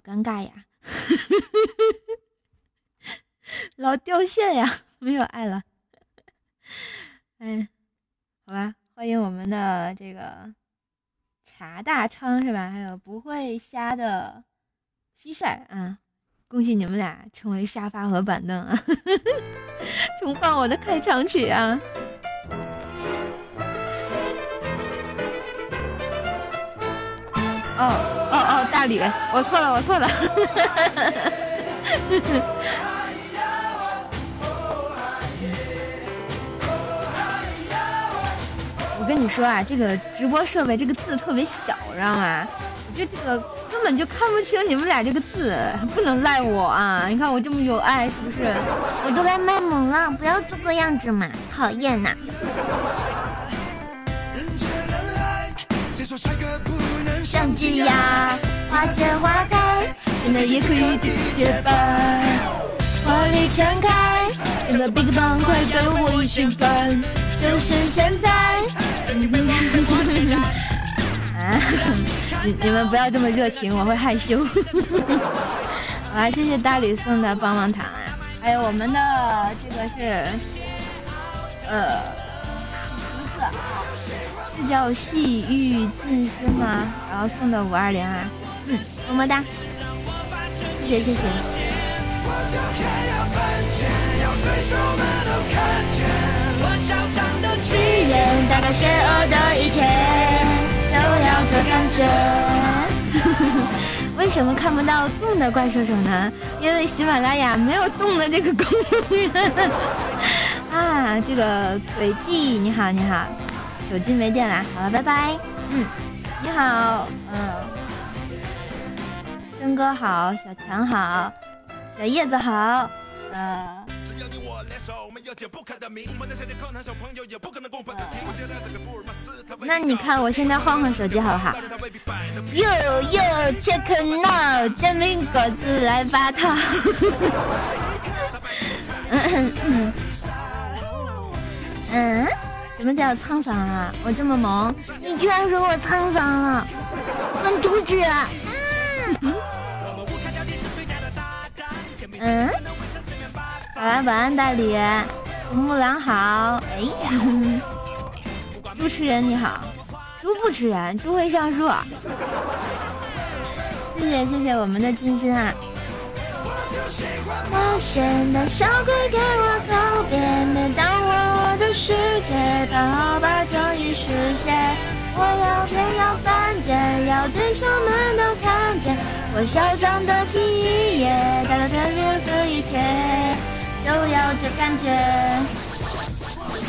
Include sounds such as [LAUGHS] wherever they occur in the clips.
尴尬呀，[LAUGHS] 老掉线呀，没有爱了。哎，好吧，欢迎我们的这个茶大昌是吧？还有不会瞎的蟋蟀啊，恭喜你们俩成为沙发和板凳啊！[LAUGHS] 重放我的开场曲啊！哦，大吕，我错了，我错了。[LAUGHS] 我跟你说啊，这个直播设备这个字特别小，知道吗？我觉得这个根本就看不清你们俩这个字，不能赖我啊！你看我这么有爱，是不是？我都来卖萌了，不要这个样子嘛，讨厌呐！像枝芽，花见花开，真的也可以结伴。花里盛开，真的 Big Bang 快被我吸干，就是现在。啊，你你们不要这么热情，我会害羞。好，谢谢大吕送的棒棒糖啊，还有我们的这个是，呃，橘子。这叫细雨自私吗？然后送的五二零啊，嗯，么么哒，谢谢谢谢。为什么看不到动的怪兽手呢？因为喜马拉雅没有动的这个功能。[LAUGHS] 啊，这个鬼弟你好你好。手机没电了，好了，拜拜。嗯，你好，嗯，生哥好，小强好，小叶子好，呃。那你看我现在换换手机好不好？哟哟，check now，证明果子来发套。[LAUGHS] 嗯嗯嗯。什么叫沧桑啊？我这么萌，你居然说我沧桑了，滚犊子！嗯，晚安，晚安大理，木兰好，哎，主持人你好，猪不吃人，猪会上树。谢谢谢谢我们的金星啊。冒险的小鬼给我告别，每当我世界到把正义实现，我要天要犯贱，要对手们都看见我嚣张的体液，带着全世的一切，就要这感觉。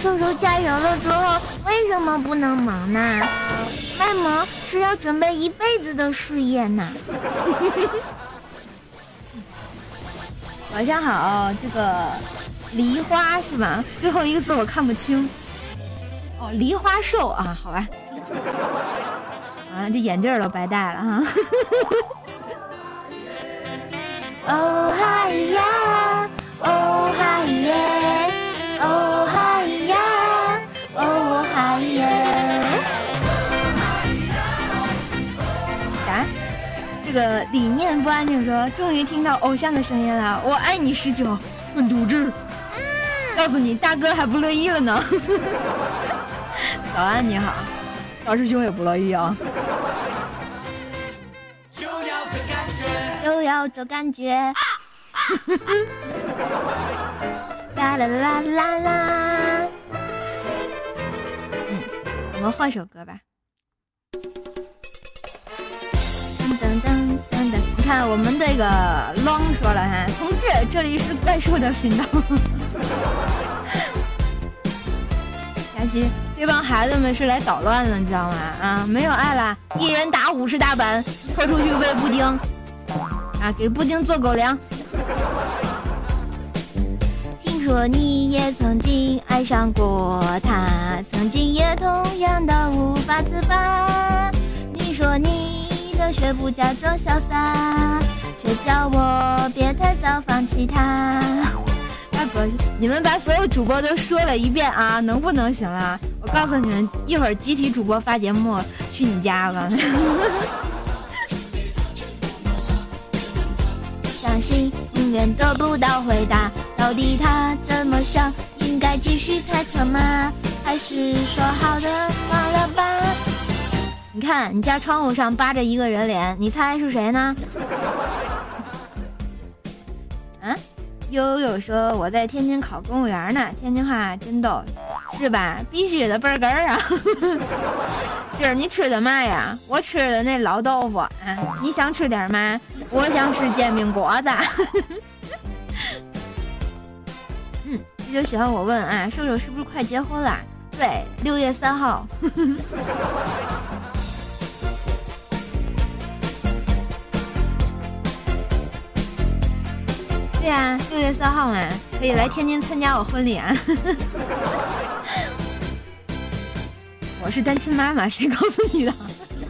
叔叔加油了之后，为什么不能忙呢？卖萌是要准备一辈子的事业呢。[LAUGHS] 晚上好，这个梨花是吧？最后一个字我看不清。哦，梨花瘦啊，好吧。啊，这眼镜都白戴了哈。[LAUGHS] 哦嗨呀，哦嗨耶，哦嗨呀，哦嗨耶。这个理念不安静说：“终于听到偶像的声音了，我爱你十九，滚犊子！告诉你，大哥还不乐意了呢。早安，你好，大师兄也不乐意啊。就要这感觉，就要这感觉。啦啦啦啦啦！嗯，我们换首歌吧。看我们这个狼说了哈，同志，这里是怪兽的频道。[LAUGHS] 佳琪，这帮孩子们是来捣乱了，你知道吗？啊，没有爱了，一人打五十大板，拖出去喂布丁，啊，给布丁做狗粮。听说你也曾经爱上过他，曾经也同样的无法自拔。你说你。学不假装潇洒，却叫我别太早放弃他。大哥，你们把所有主播都说了一遍啊，能不能行了？我告诉你们，一会儿集体主播发节目去你家了。相信永远得不到回答。到底他怎么想？应该继续猜测吗？还是说好的忘了吧？你看，你家窗户上扒着一个人脸，你猜是谁呢？啊？悠悠说我在天津考公务员呢，天津话真逗，是吧？必须的，倍儿哏儿啊！今 [LAUGHS] 儿你吃的嘛呀？我吃的那老豆腐。啊，你想吃点嘛？我想吃煎饼果子。[LAUGHS] 嗯，这就喜欢我问啊，瘦瘦是不是快结婚了？对，六月三号。[LAUGHS] 对啊，六月三号嘛，可以来天津参加我婚礼啊！[LAUGHS] 我是单亲妈妈，谁告诉你的？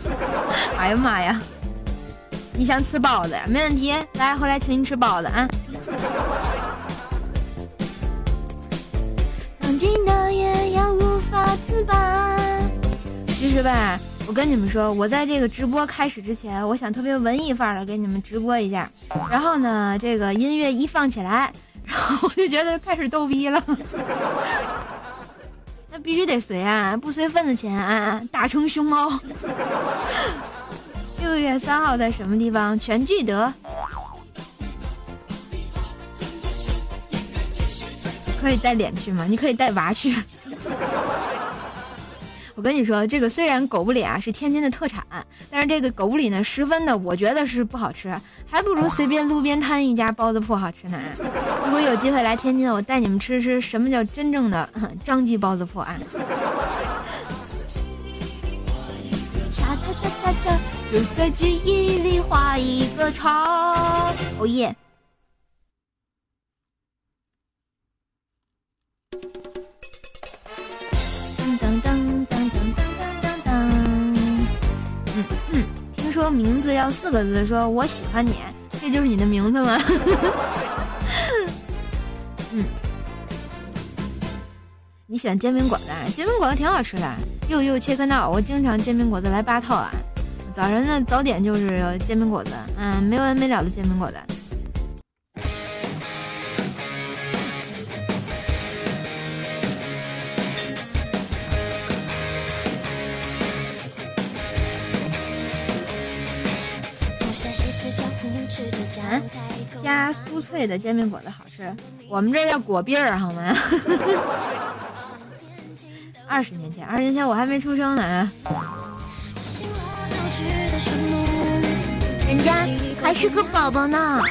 [LAUGHS] 哎呀妈呀！你想吃包子呀？没问题，来，回来请你吃包子啊！曾经的也要无法自拔。其实吧。我跟你们说，我在这个直播开始之前，我想特别文艺范儿的给你们直播一下。然后呢，这个音乐一放起来，然后我就觉得开始逗逼了。[LAUGHS] 那必须得随啊，不随份子钱啊，打成熊猫。六月三号在什么地方？全聚德。可以带脸去吗？你可以带娃去。我跟你说，这个虽然狗不理啊是天津的特产，但是这个狗不理呢十分的，我觉得是不好吃，还不如随便路边摊一家包子铺好吃呢。如果有机会来天津，我带你们吃吃什么叫真正的张记包子铺啊！就在记忆里画一个叉。哦耶！说名字要四个字，说我喜欢你，这就是你的名字吗？[LAUGHS] 嗯，你喜欢煎饼果子？煎饼果子挺好吃的，又又切克闹，我经常煎饼果子来八套啊。早晨的早点就是煎饼果子，嗯，没完没了的煎饼果子。加酥脆的煎饼果子好吃，我们这叫果篦儿，好吗？二十年前，二十年前我还没出生呢。人家还是个宝宝呢。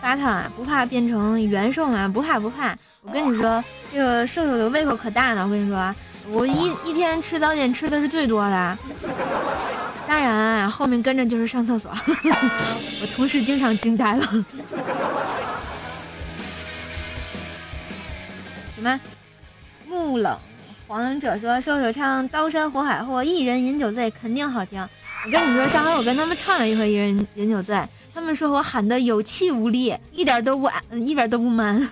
八汤啊，不怕变成元兽吗？不怕不怕。我跟你说，这个瘦瘦的胃口可大呢。我跟你说，我一一天吃早点吃的是最多的。当然啊，后面跟着就是上厕所，[LAUGHS] 我同事经常惊呆了。什么？木冷黄者说：“瘦瘦唱《刀山火海或》，一人饮酒醉，肯定好听。”我跟你说，上回我跟他们唱了一回《一人饮酒醉》，他们说我喊的有气无力，一点都不一点都不 man。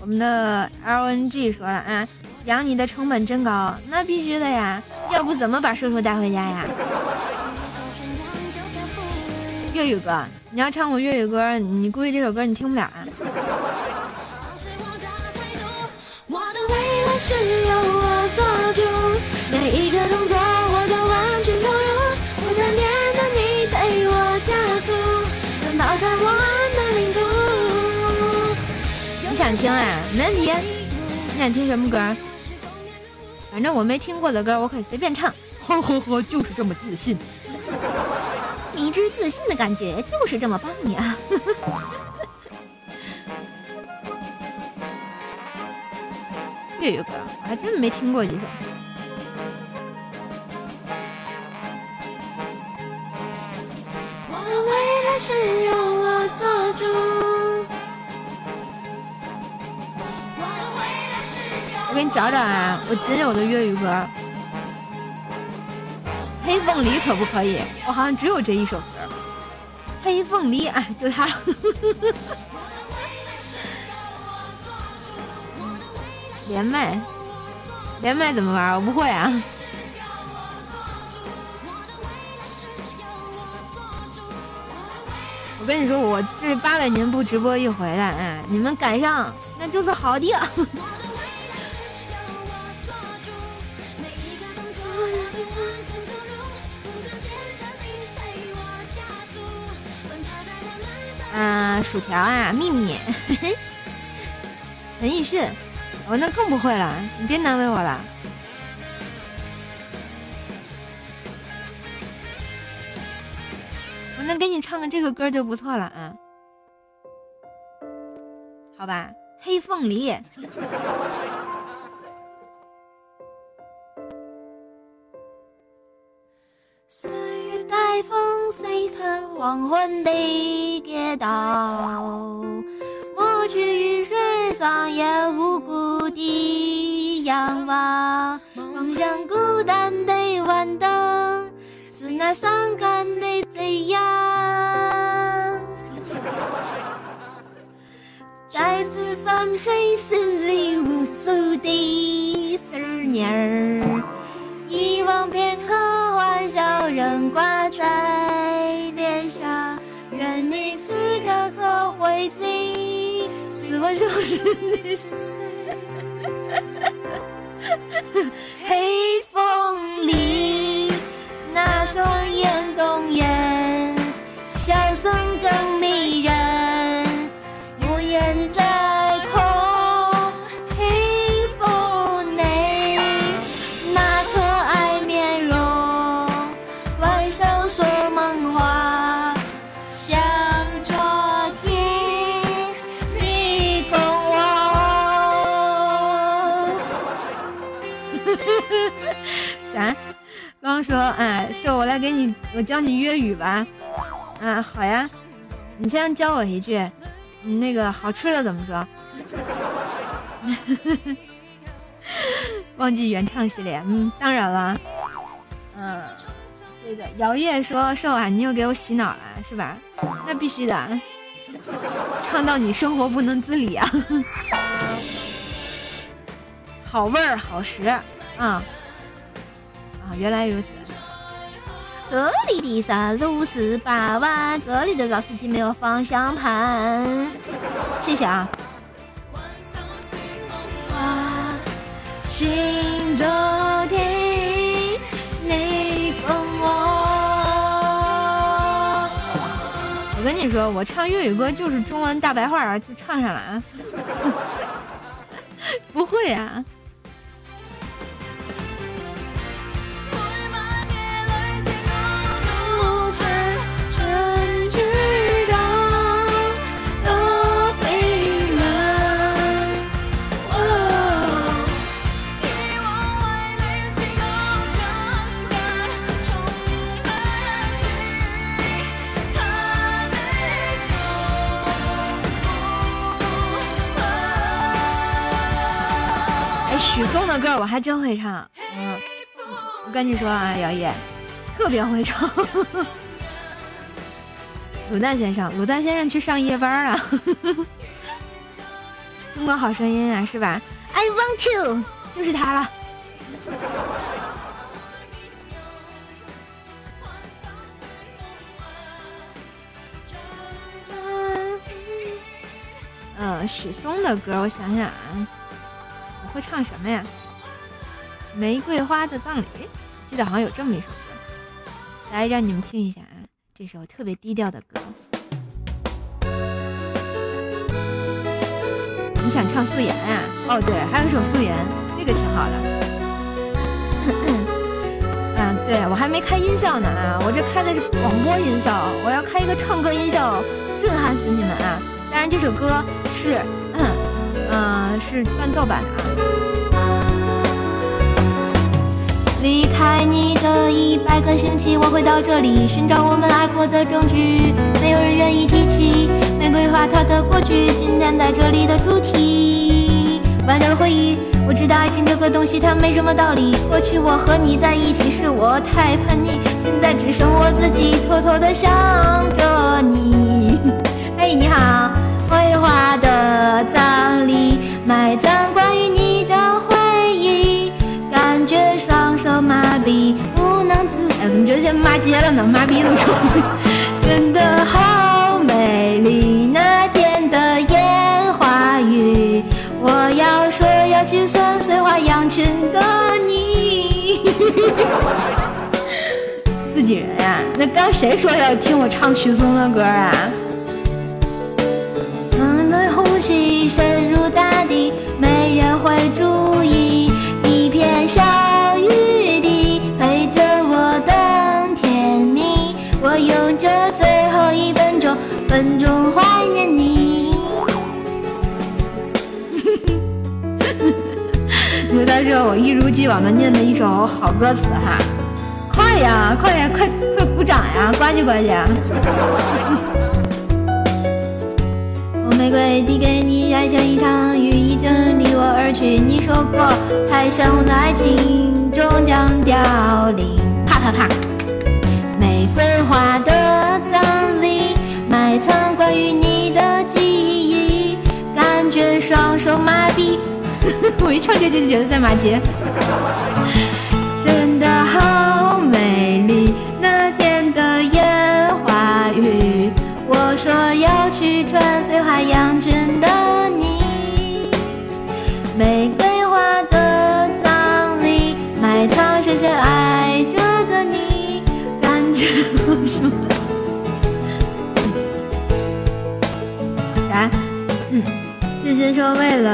我们的 LNG 说了啊。养你的成本真高，那必须的呀，要不怎么把叔叔带回家呀？粤语歌，你要唱我粤语歌，你估计这首歌你听不了啊。你想听啊？没问题。你想听什么歌？反正我没听过的歌，我可以随便唱。呵呵呵，就是这么自信，迷之自信的感觉就是这么棒呀！粤语歌我还真没听过几首。我的未给你找找啊，我仅有的粤语歌《黑凤梨》可不可以？我好像只有这一首歌，《黑凤梨》啊，就它。[LAUGHS] 连麦，连麦怎么玩？我不会啊。我跟你说，我这八百年不直播一回来，哎，你们赶上那就是好的。[LAUGHS] 啊，薯条啊，秘密，[LAUGHS] 陈奕迅，我那更不会了，你别难为我了。我能给你唱个这个歌就不错了啊，好吧，黑凤梨。[LAUGHS] 带风碎成黄昏的街道，抹去雨水双眼无辜的仰望，望向孤单的晚灯，是那伤感的贼样。再次翻吹心里无数的思念遗忘片刻。欢笑仍挂在脸上，愿你时刻可会记，是我就是你。黑 [LAUGHS] 给你，我教你粤语吧。啊，好呀，你先教我一句，那个好吃的怎么说？[LAUGHS] 忘记原唱系列，嗯，当然了，嗯，对的。姚烨说：“瘦啊，你又给我洗脑了，是吧？那必须的，唱到你生活不能自理啊！[LAUGHS] 好味儿，好食，啊啊。”原来如此，这里的山路十八弯，这里的老司机没有方向盘。谢谢啊。心中听你我。我跟你说，我唱粤语歌就是中文大白话就唱上了啊。[LAUGHS] 不会啊。的歌我还真会唱，嗯，我跟你说啊，姚烨特别会唱。卤蛋先生，卤蛋先生去上夜班了。中国好声音啊，是吧？I want to，就是他了。嗯，许嵩的歌，我想想啊，会唱什么呀？玫瑰花的葬礼，记得好像有这么一首歌，来让你们听一下啊，这首特别低调的歌。你想唱素颜啊？哦对，还有一首素颜，这个挺好的。[COUGHS] 嗯，对我还没开音效呢啊，我这开的是广播音效，我要开一个唱歌音效，震撼死你们啊！当然这首歌是，嗯嗯，是伴奏版的啊。离开你的一百个星期，我会到这里寻找我们爱过的证据。没有人愿意提起玫瑰花它的过去，今天在这里的主题，忘掉了回忆。我知道爱情这个东西它没什么道理。过去我和你在一起是我太叛逆，现在只剩我自己偷偷的想着你。哎，你好，玫瑰花的葬礼，埋葬关于你的回忆，感觉双手麻痹，不能自。哎，怎么觉得现在骂街了呢？麻痹了说，真的好美丽，那天的烟花雨，我要说要去山碎花羊群的你。[LAUGHS] 自己人呀、那刚谁说要听我唱曲嵩的歌啊？会注意。一片小雨滴陪着我等甜蜜，我用这最后一分钟，分钟怀念你。刘大说：“我一如既往的念的一首好歌词哈。”快呀，快呀，快快鼓掌呀，呱唧呱唧！[LAUGHS] 我玫瑰递给你，爱像一场雨，已经离而去。你说过，太鲜红的爱情终将凋零。啪啪啪！玫瑰花的葬礼，埋藏关于你的记忆，感觉双手麻痹。[LAUGHS] 我一唱这就觉得在马杰。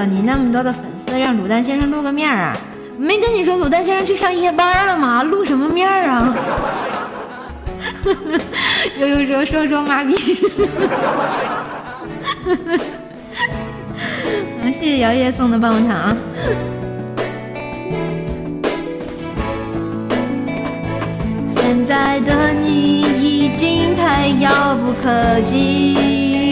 你那么多的粉丝，让卤蛋先生露个面啊。没跟你说卤蛋先生去上夜班了吗？露什么面啊？[LAUGHS] 悠悠说说说妈逼。[LAUGHS] 谢谢姚烨送的棒棒糖。现在的你已经太遥不可及，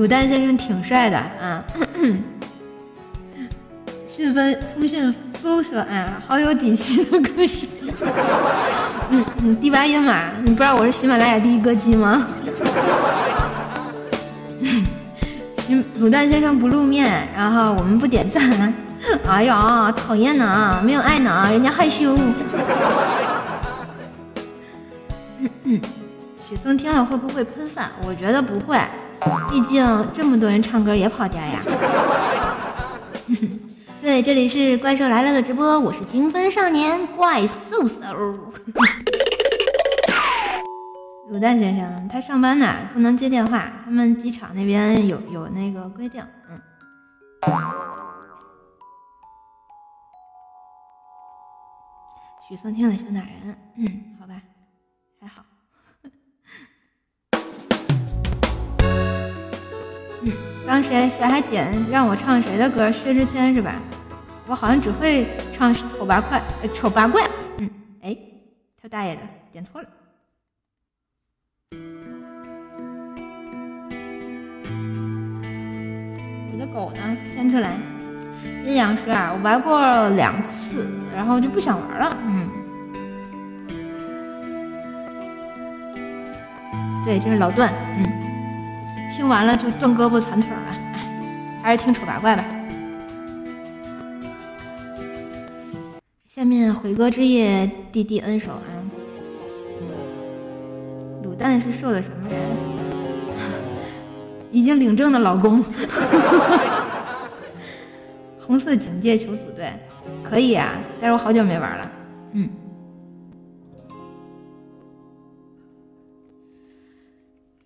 卤蛋先生挺帅的啊！讯分通讯搜索，哎，好有底气的歌手。嗯嗯，第八音嘛，你不知道我是喜马拉雅第一歌姬吗？卤蛋先生不露面，然后我们不点赞。哎呀，讨厌呢，没有爱呢啊，人家害羞。许嵩听了会不会喷饭？我觉得不会，毕竟这么多人唱歌也跑调呀。[LAUGHS] 对，这里是怪兽来了的直播，我是精分少年怪兽兽。卤蛋先生，他上班呢，不能接电话。他们机场那边有有那个规定，嗯。许嵩听了想打人，嗯，嗯，刚谁谁还点让我唱谁的歌？薛之谦是吧？我好像只会唱丑八怪，呃，丑八怪。嗯，哎，他大爷的，点错了。我的狗呢？牵出来。阴阳师啊，我玩过两次，然后就不想玩了。嗯，对，这是老段。嗯，听完了就断胳膊残腿了。还是听丑八怪吧。下面回歌之夜，弟弟恩手啊。卤蛋是受的什么人？[LAUGHS] 已经领证的老公。[LAUGHS] 红色警戒求组队，可以啊，但是我好久没玩了。嗯。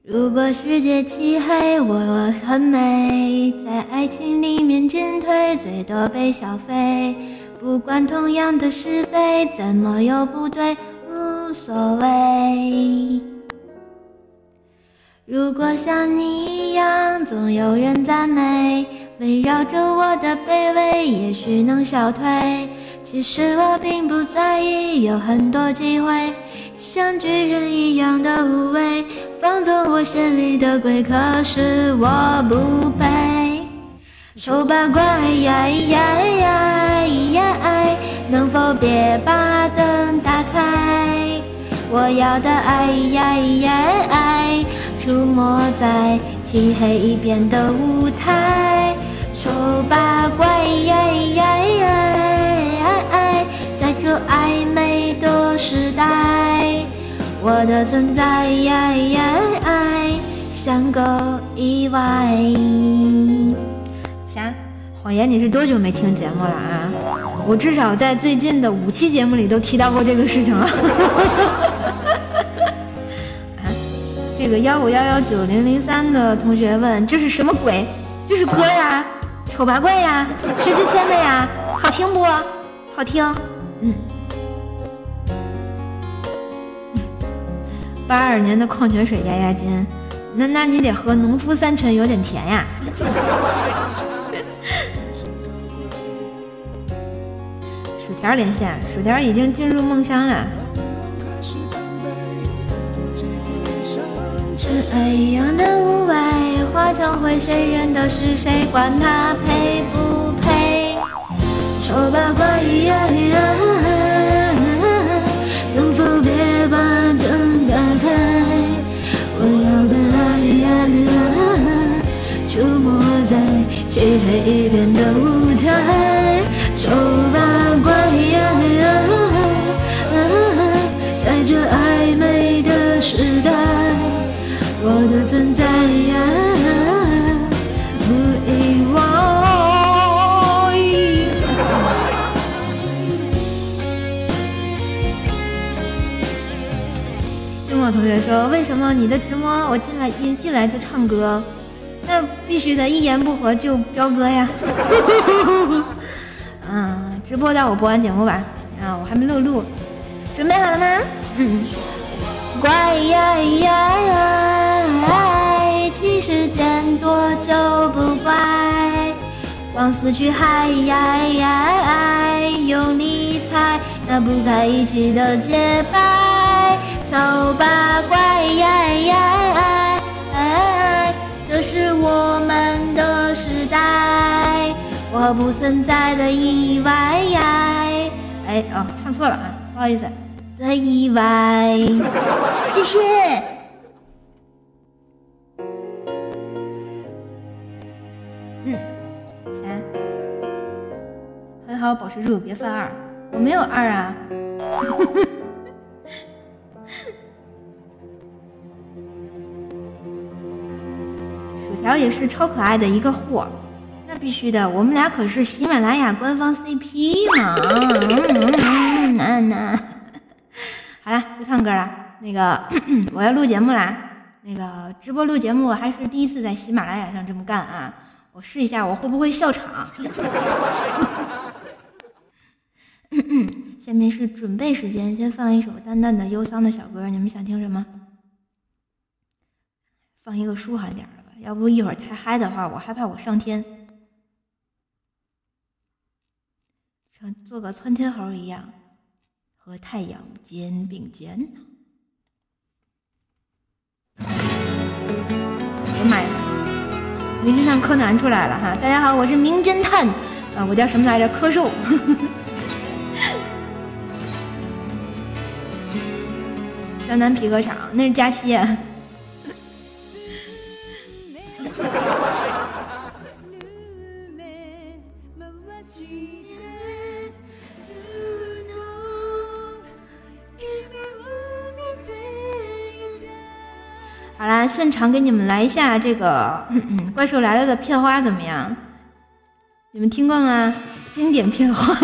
如果世界漆黑，我很美，在爱情里面进退，最多被消费。不管同样的是非，怎么又不对，无所谓。如果像你一样，总有人赞美，围绕着我的卑微，也许能消退。其实我并不在意，有很多机会，像巨人一样的无畏，放纵我心里的鬼，可是我不配。丑八怪呀呀呀呀，能否别把灯打开？我要的爱呀呀爱。出没在漆黑一边的舞台，丑八怪，时代，我的存在像个意外。啥？谎言，你是多久没听节目了啊？我至少在最近的五期节目里都提到过这个事情了。[LAUGHS] 这个幺五幺幺九零零三的同学问，这是什么鬼？这是歌呀，丑八怪呀，薛之谦的呀，好听不？好听。嗯。八二年的矿泉水压压惊，那那你得喝农夫山泉，有点甜呀。薯条连线，薯条已经进入梦乡了。尘埃一样的雾霾，化成灰，谁认得是谁？管他配不配？丑八怪，能一边的舞台。丑八怪。在这暧昧的时代，我的存在不意外。寂寞同学说：“为什么你的直播我进来一进来就唱歌？那必须的一言不合就彪哥呀！” [LAUGHS] 嗯，直播到我播完节目吧。啊，我还没录录，准备好了吗？[LAUGHS] 怪呀呀呀！其实见多就不怪，往死去嗨呀呀！用力踩那不该一起的节拍，丑八怪呀呀！这是我们的时代，我不存在的意外。哎哦，唱错了啊，不好意思。的意外，[LAUGHS] 谢谢。嗯，三，很好，保持住，别犯二。我没有二啊。薯条也是超可爱的一个货，那必须的，我们俩可是喜马拉雅官方 CP 嘛。那那。好了，不唱歌了。那个，我要录节目啦。那个直播录节目还是第一次在喜马拉雅上这么干啊！我试一下，我会不会笑场？下面是准备时间，先放一首淡淡的忧伤的小歌。你们想听什么？放一个舒缓点的，要不一会儿太嗨的话，我害怕我上天，像做个窜天猴一样。和太阳肩并肩呢。我妈呀！名侦探柯南出来了哈！大家好，我是名侦探啊，我叫什么来着？柯受。[LAUGHS] 江南皮革厂，那是佳期。啦，现场给你们来一下这个《[LAUGHS] 怪兽来了》的片花怎么样？你们听过吗？经典片花。[LAUGHS]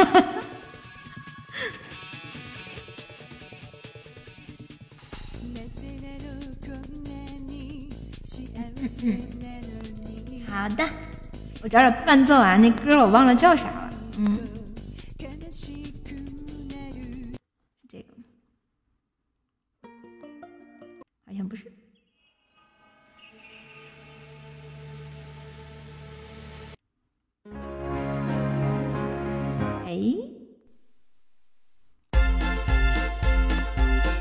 好的，我找找伴奏啊，那歌我忘了叫啥了。嗯，哎，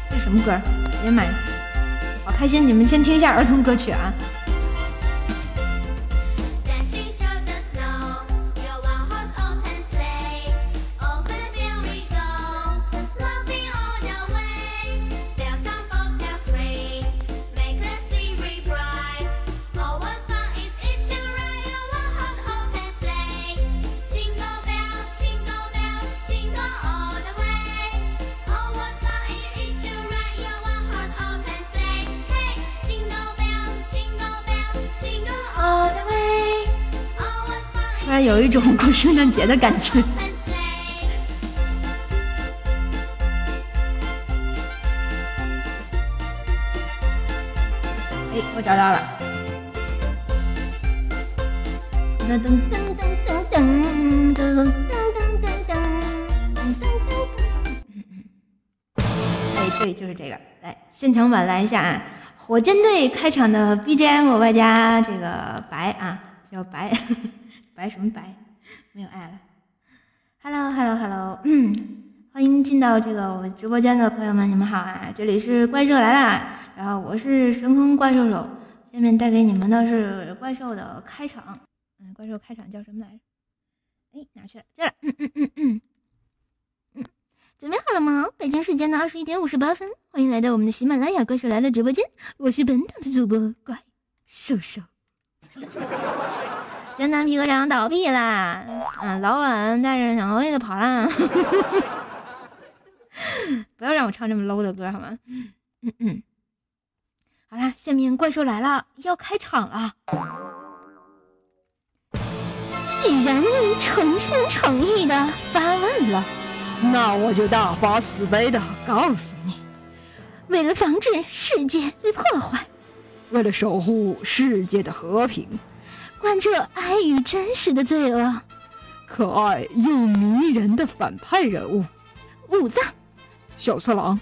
这什么歌？哎呀妈呀，好开心！你们先听一下儿童歌曲啊。有一种过圣诞节的感觉。哎，我找到了。噔噔噔噔噔噔噔噔噔噔噔。哎，对，就是这个。来，现场版来一下啊！火箭队开场的 BGM 外加这个白啊，叫白白什么白？没有爱了。Hello，Hello，Hello，嗯，欢迎进到这个我们直播间的朋友们，你们好啊！这里是怪兽来啦，然后我是神空怪兽手，下面带给你们的是怪兽的开场。嗯，怪兽开场叫什么来着？哎，哪去了？这了。嗯嗯嗯嗯嗯，准备好了吗？北京时间的二十一点五十八分，欢迎来到我们的喜马拉雅怪兽来了直播间，我是本档的主播怪兽兽。江南皮革厂倒闭啦！啊，老板带着小妹子跑啦！[LAUGHS] 不要让我唱这么 low 的歌好吗？嗯嗯。好啦，下面怪兽来了，要开场了。既然你诚心诚意的发问了，那我就大发慈悲的告诉你：为了防止世界被破坏，为了守护世界的和平，贯彻爱与真实的罪恶，可爱又迷人的反派人物武藏小次郎，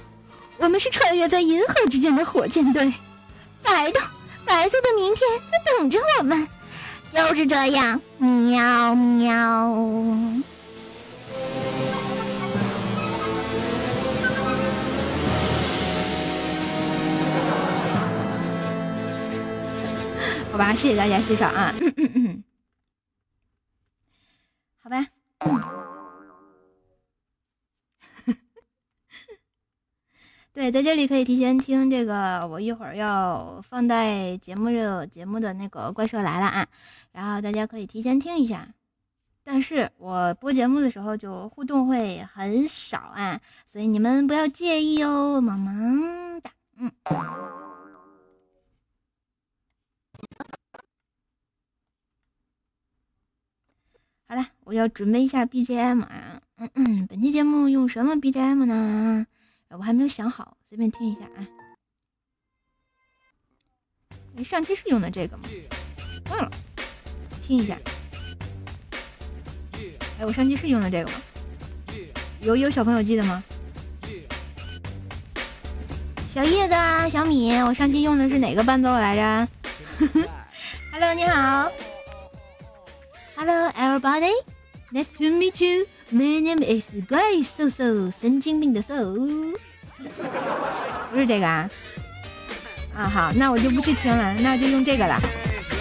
我们是穿越在银河之间的火箭队，白的白色的明天在等着我们。就是这样，喵喵。好吧，谢谢大家欣赏啊。嗯嗯嗯好吧。[LAUGHS] 对，在这里可以提前听这个，我一会儿要放在节目热节目的那个怪兽来了啊，然后大家可以提前听一下。但是我播节目的时候就互动会很少啊，所以你们不要介意哦，萌萌哒。嗯。好了，我要准备一下 BGM 啊。嗯嗯，本期节目用什么 BGM 呢？我还没有想好，随便听一下啊。你上期是用的这个吗？忘了，听一下。哎，我上期是用的这个吗？有有小朋友记得吗？小叶子啊，小米，我上期用的是哪个伴奏来着？[LAUGHS] Hello，你好。Hello, everybody. Nice to meet you. My name is Guy So So，，神经病的 So，，不是这个啊？啊好，那我就不去听了，那就用这个了。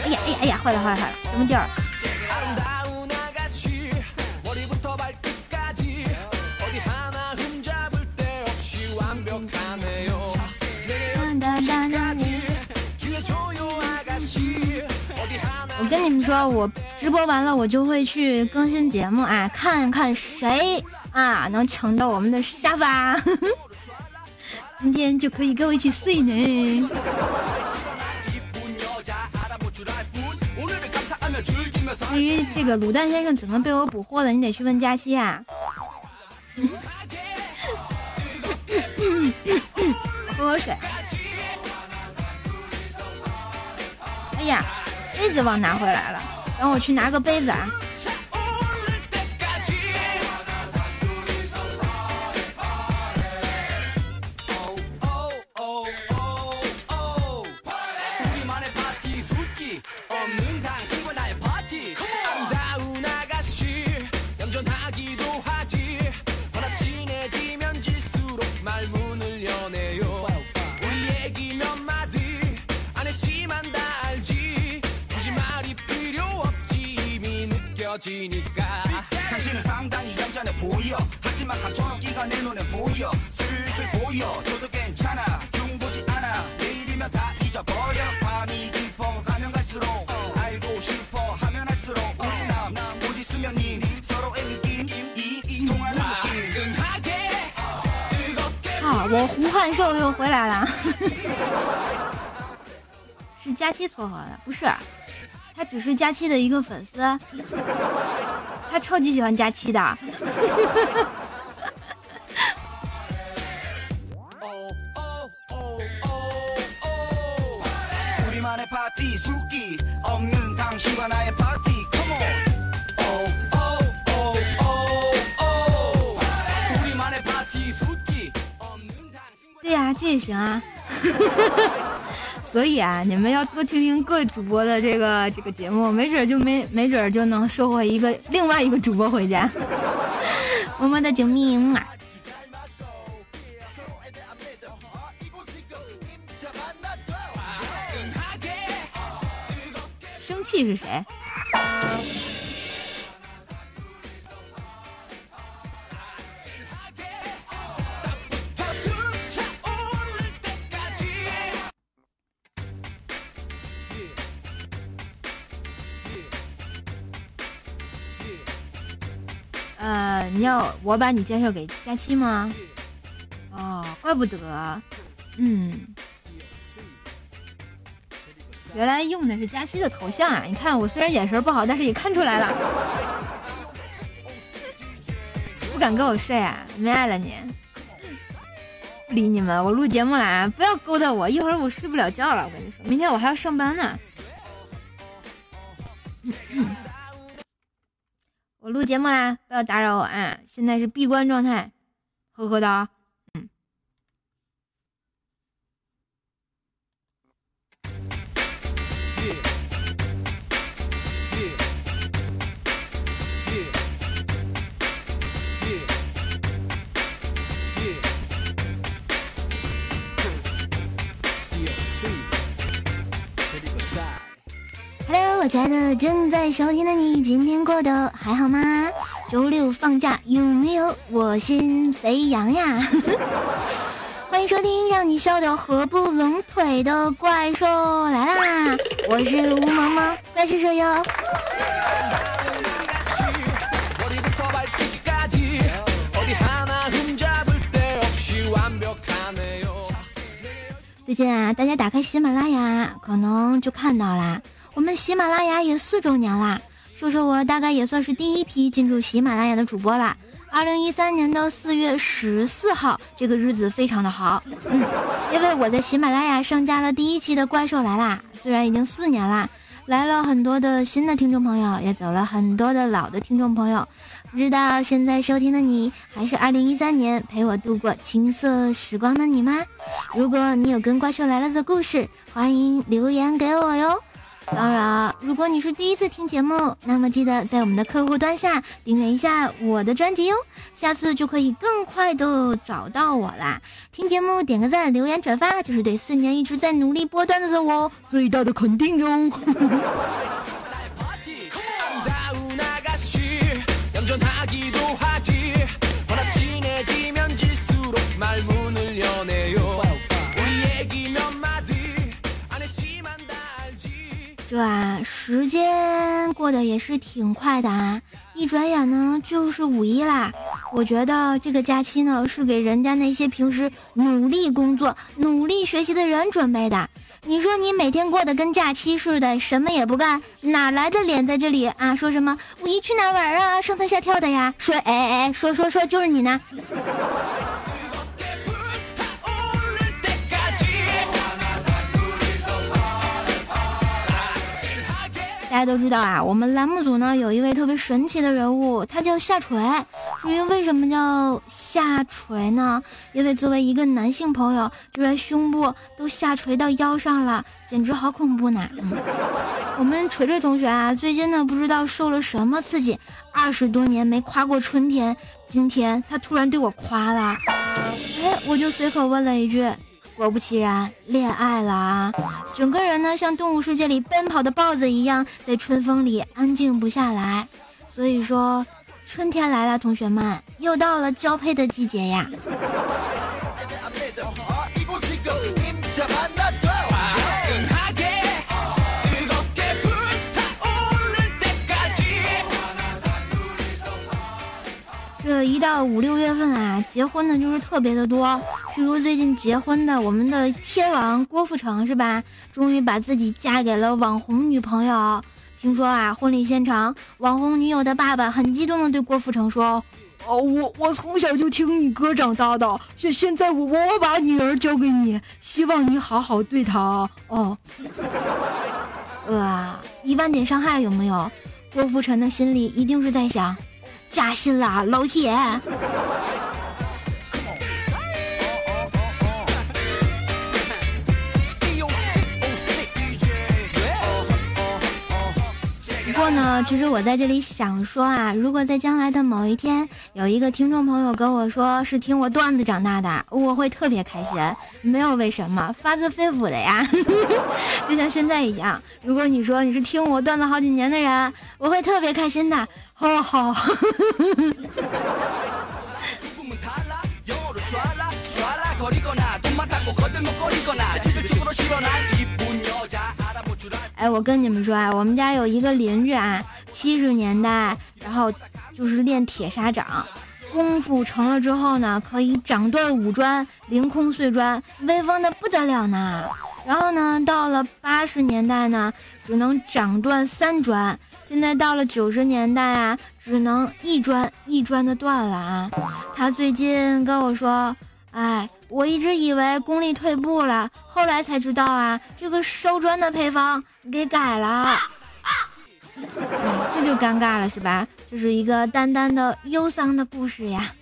哎呀哎呀哎呀，坏了坏了坏了，什么地儿？我跟你们说，我直播完了，我就会去更新节目啊，看看谁啊能抢到我们的沙发，[LAUGHS] 今天就可以跟我一起睡呢。至于这个卤蛋先生怎么被我捕获的，你得去问佳期啊。[LAUGHS] 喝口水。哎呀！杯子忘拿回来了，等我去拿个杯子啊。啊，我胡汉寿又回来了，[LAUGHS] 是佳期撮合的，不是。他只是佳期的一个粉丝，他超级喜欢佳期的。对呀，这也行啊。所以啊，你们要多听听各主播的这个 [LAUGHS] 这个节目，没准就没没准就能收获一个另外一个主播回家。么么哒救命啊！生气是谁？呃，你要我把你介绍给佳期吗？哦，怪不得，嗯，原来用的是佳期的头像啊！你看我虽然眼神不好，但是也看出来了。不敢跟我睡啊？没爱了你？不理你们，我录节目啦！不要勾搭我，一会儿我睡不了觉了。我跟你说，明天我还要上班呢。我录节目啦，不要打扰我啊！现在是闭关状态，呵呵哒。亲爱的正在收听的你，今天过得还好吗？周六放假有没有我心飞扬呀？[LAUGHS] 欢迎收听让你笑得合不拢腿的怪兽来啦！我是吴萌萌，怪兽舍友。最近啊，大家打开喜马拉雅，可能就看到啦。我们喜马拉雅也四周年啦，说说我大概也算是第一批进驻喜马拉雅的主播啦。二零一三年的四月十四号，这个日子非常的好，嗯，因为我在喜马拉雅上架了第一期的《怪兽来啦》，虽然已经四年啦，来了很多的新的听众朋友，也走了很多的老的听众朋友。不知道现在收听的你，还是二零一三年陪我度过青涩时光的你吗？如果你有跟《怪兽来了》的故事，欢迎留言给我哟。当然，如果你是第一次听节目，那么记得在我们的客户端下订阅一下我的专辑哟，下次就可以更快的找到我啦。听节目点个赞，留言转发，就是对四年一直在努力播段子的我最大的肯定哟。[LAUGHS] 这啊，时间过得也是挺快的啊！一转眼呢，就是五一啦。我觉得这个假期呢，是给人家那些平时努力工作、努力学习的人准备的。你说你每天过得跟假期似的，什么也不干，哪来的脸在这里啊？说什么五一去哪玩啊？上蹿下跳的呀？说哎哎，说说说，就是你呢！大家都知道啊，我们栏目组呢有一位特别神奇的人物，他叫下垂。至于为什么叫下垂呢？因为作为一个男性朋友，居然胸部都下垂到腰上了，简直好恐怖呢！我们锤锤同学啊，最近呢不知道受了什么刺激，二十多年没夸过春天，今天他突然对我夸了，哎，我就随口问了一句。果不其然，恋爱了啊！整个人呢像动物世界里奔跑的豹子一样，在春风里安静不下来。所以说，春天来了，同学们，又到了交配的季节呀。一到五六月份啊，结婚的就是特别的多。譬如最近结婚的，我们的天王郭富城是吧？终于把自己嫁给了网红女朋友。听说啊，婚礼现场，网红女友的爸爸很激动的对郭富城说：“哦，我我从小就听你哥长大的，现现在我我把女儿交给你，希望你好好对她哦。[LAUGHS] ”呃，一万点伤害有没有？郭富城的心里一定是在想：扎心了，老铁。不过呢，其实我在这里想说啊，如果在将来的某一天，有一个听众朋友跟我说是听我段子长大的，我会特别开心，没有为什么，发自肺腑的呀，[LAUGHS] 就像现在一样。如果你说你是听我段子好几年的人，我会特别开心的，好好。哎，我跟你们说啊，我们家有一个邻居啊，七十年代，然后就是练铁砂掌，功夫成了之后呢，可以掌断五砖，凌空碎砖，威风的不得了呢。然后呢，到了八十年代呢，只能掌断三砖，现在到了九十年代啊，只能一砖一砖的断了啊。他最近跟我说，哎。我一直以为功力退步了，后来才知道啊，这个烧砖的配方给改了，[LAUGHS] 这就尴尬了，是吧？这是一个淡淡的忧伤的故事呀。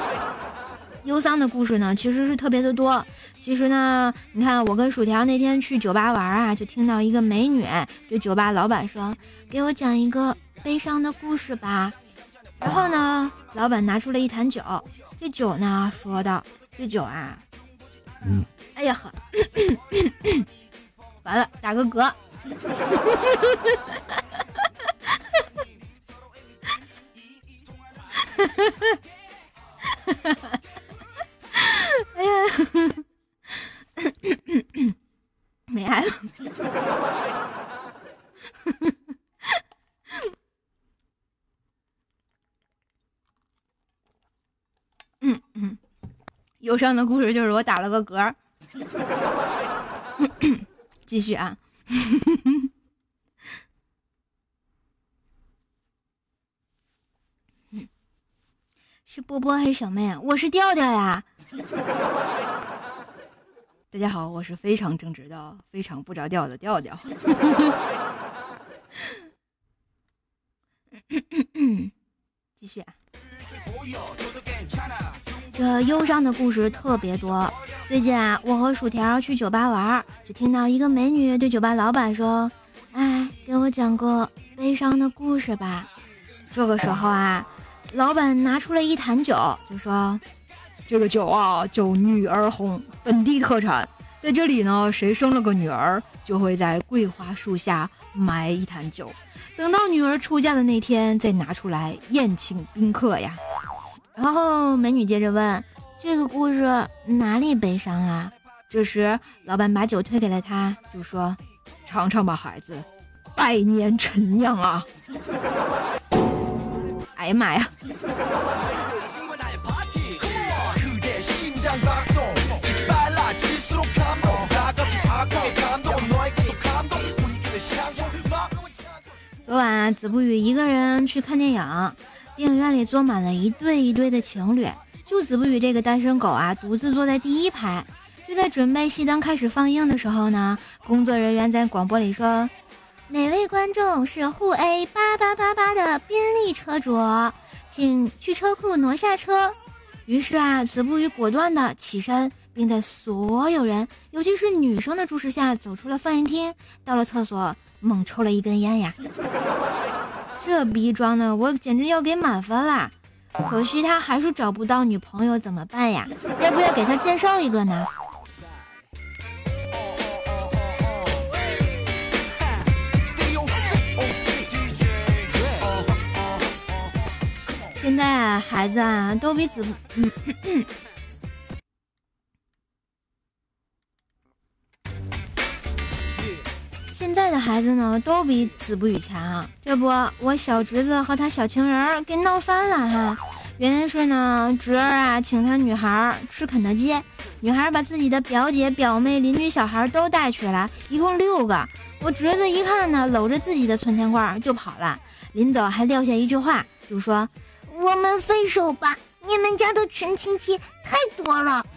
[LAUGHS] 忧伤的故事呢，其实是特别的多。其实呢，你看我跟薯条那天去酒吧玩啊，就听到一个美女对酒吧老板说：“给我讲一个悲伤的故事吧。”然后呢，老板拿出了一坛酒，这酒呢说道。这酒啊，嗯，哎呀呵，[COUGHS] 完了，打个嗝。哎呀，[LAUGHS] 没爱了。[LAUGHS] 嗯嗯。忧伤的故事就是我打了个嗝，[COUGHS] 继续啊，[LAUGHS] 是波波还是小妹？我是调调呀。大家好，我是非常正直的、非常不着调的调调。[LAUGHS] 继续啊。这忧伤的故事特别多。最近啊，我和薯条去酒吧玩，就听到一个美女对酒吧老板说：“哎，给我讲个悲伤的故事吧。”这个时候啊，老板拿出了一坛酒，就说：“这个酒啊，叫女儿红，本地特产。在这里呢，谁生了个女儿，就会在桂花树下埋一坛酒，等到女儿出嫁的那天再拿出来宴请宾客呀。”然后美女接着问：“这个故事哪里悲伤啊？”这时，老板把酒推给了他，就说：“尝尝吧，孩子，百年陈酿啊！” [LAUGHS] 哎呀妈呀！昨晚子不语一个人去看电影。电影院里坐满了一对一对的情侣，就子不语这个单身狗啊，独自坐在第一排。就在准备熄灯开始放映的时候呢，工作人员在广播里说：“哪位观众是沪 A 八八八八的宾利车主，请去车库挪下车。”于是啊，子不语果断的起身，并在所有人，尤其是女生的注视下走出了放映厅，到了厕所猛抽了一根烟呀。这逼装的，我简直要给满分啦！可惜他还是找不到女朋友，怎么办呀？要不要给他介绍一个呢？现在啊，孩子啊，都比子嗯。现在的孩子呢，都比子不语强。这不，我小侄子和他小情人儿给闹翻了哈。原因是呢，侄儿啊请他女孩吃肯德基，女孩把自己的表姐、表妹、邻居小孩都带去了，一共六个。我侄子一看呢，搂着自己的存钱罐就跑了，临走还撂下一句话，就说：“我们分手吧，你们家的群亲戚太多了。[LAUGHS] ”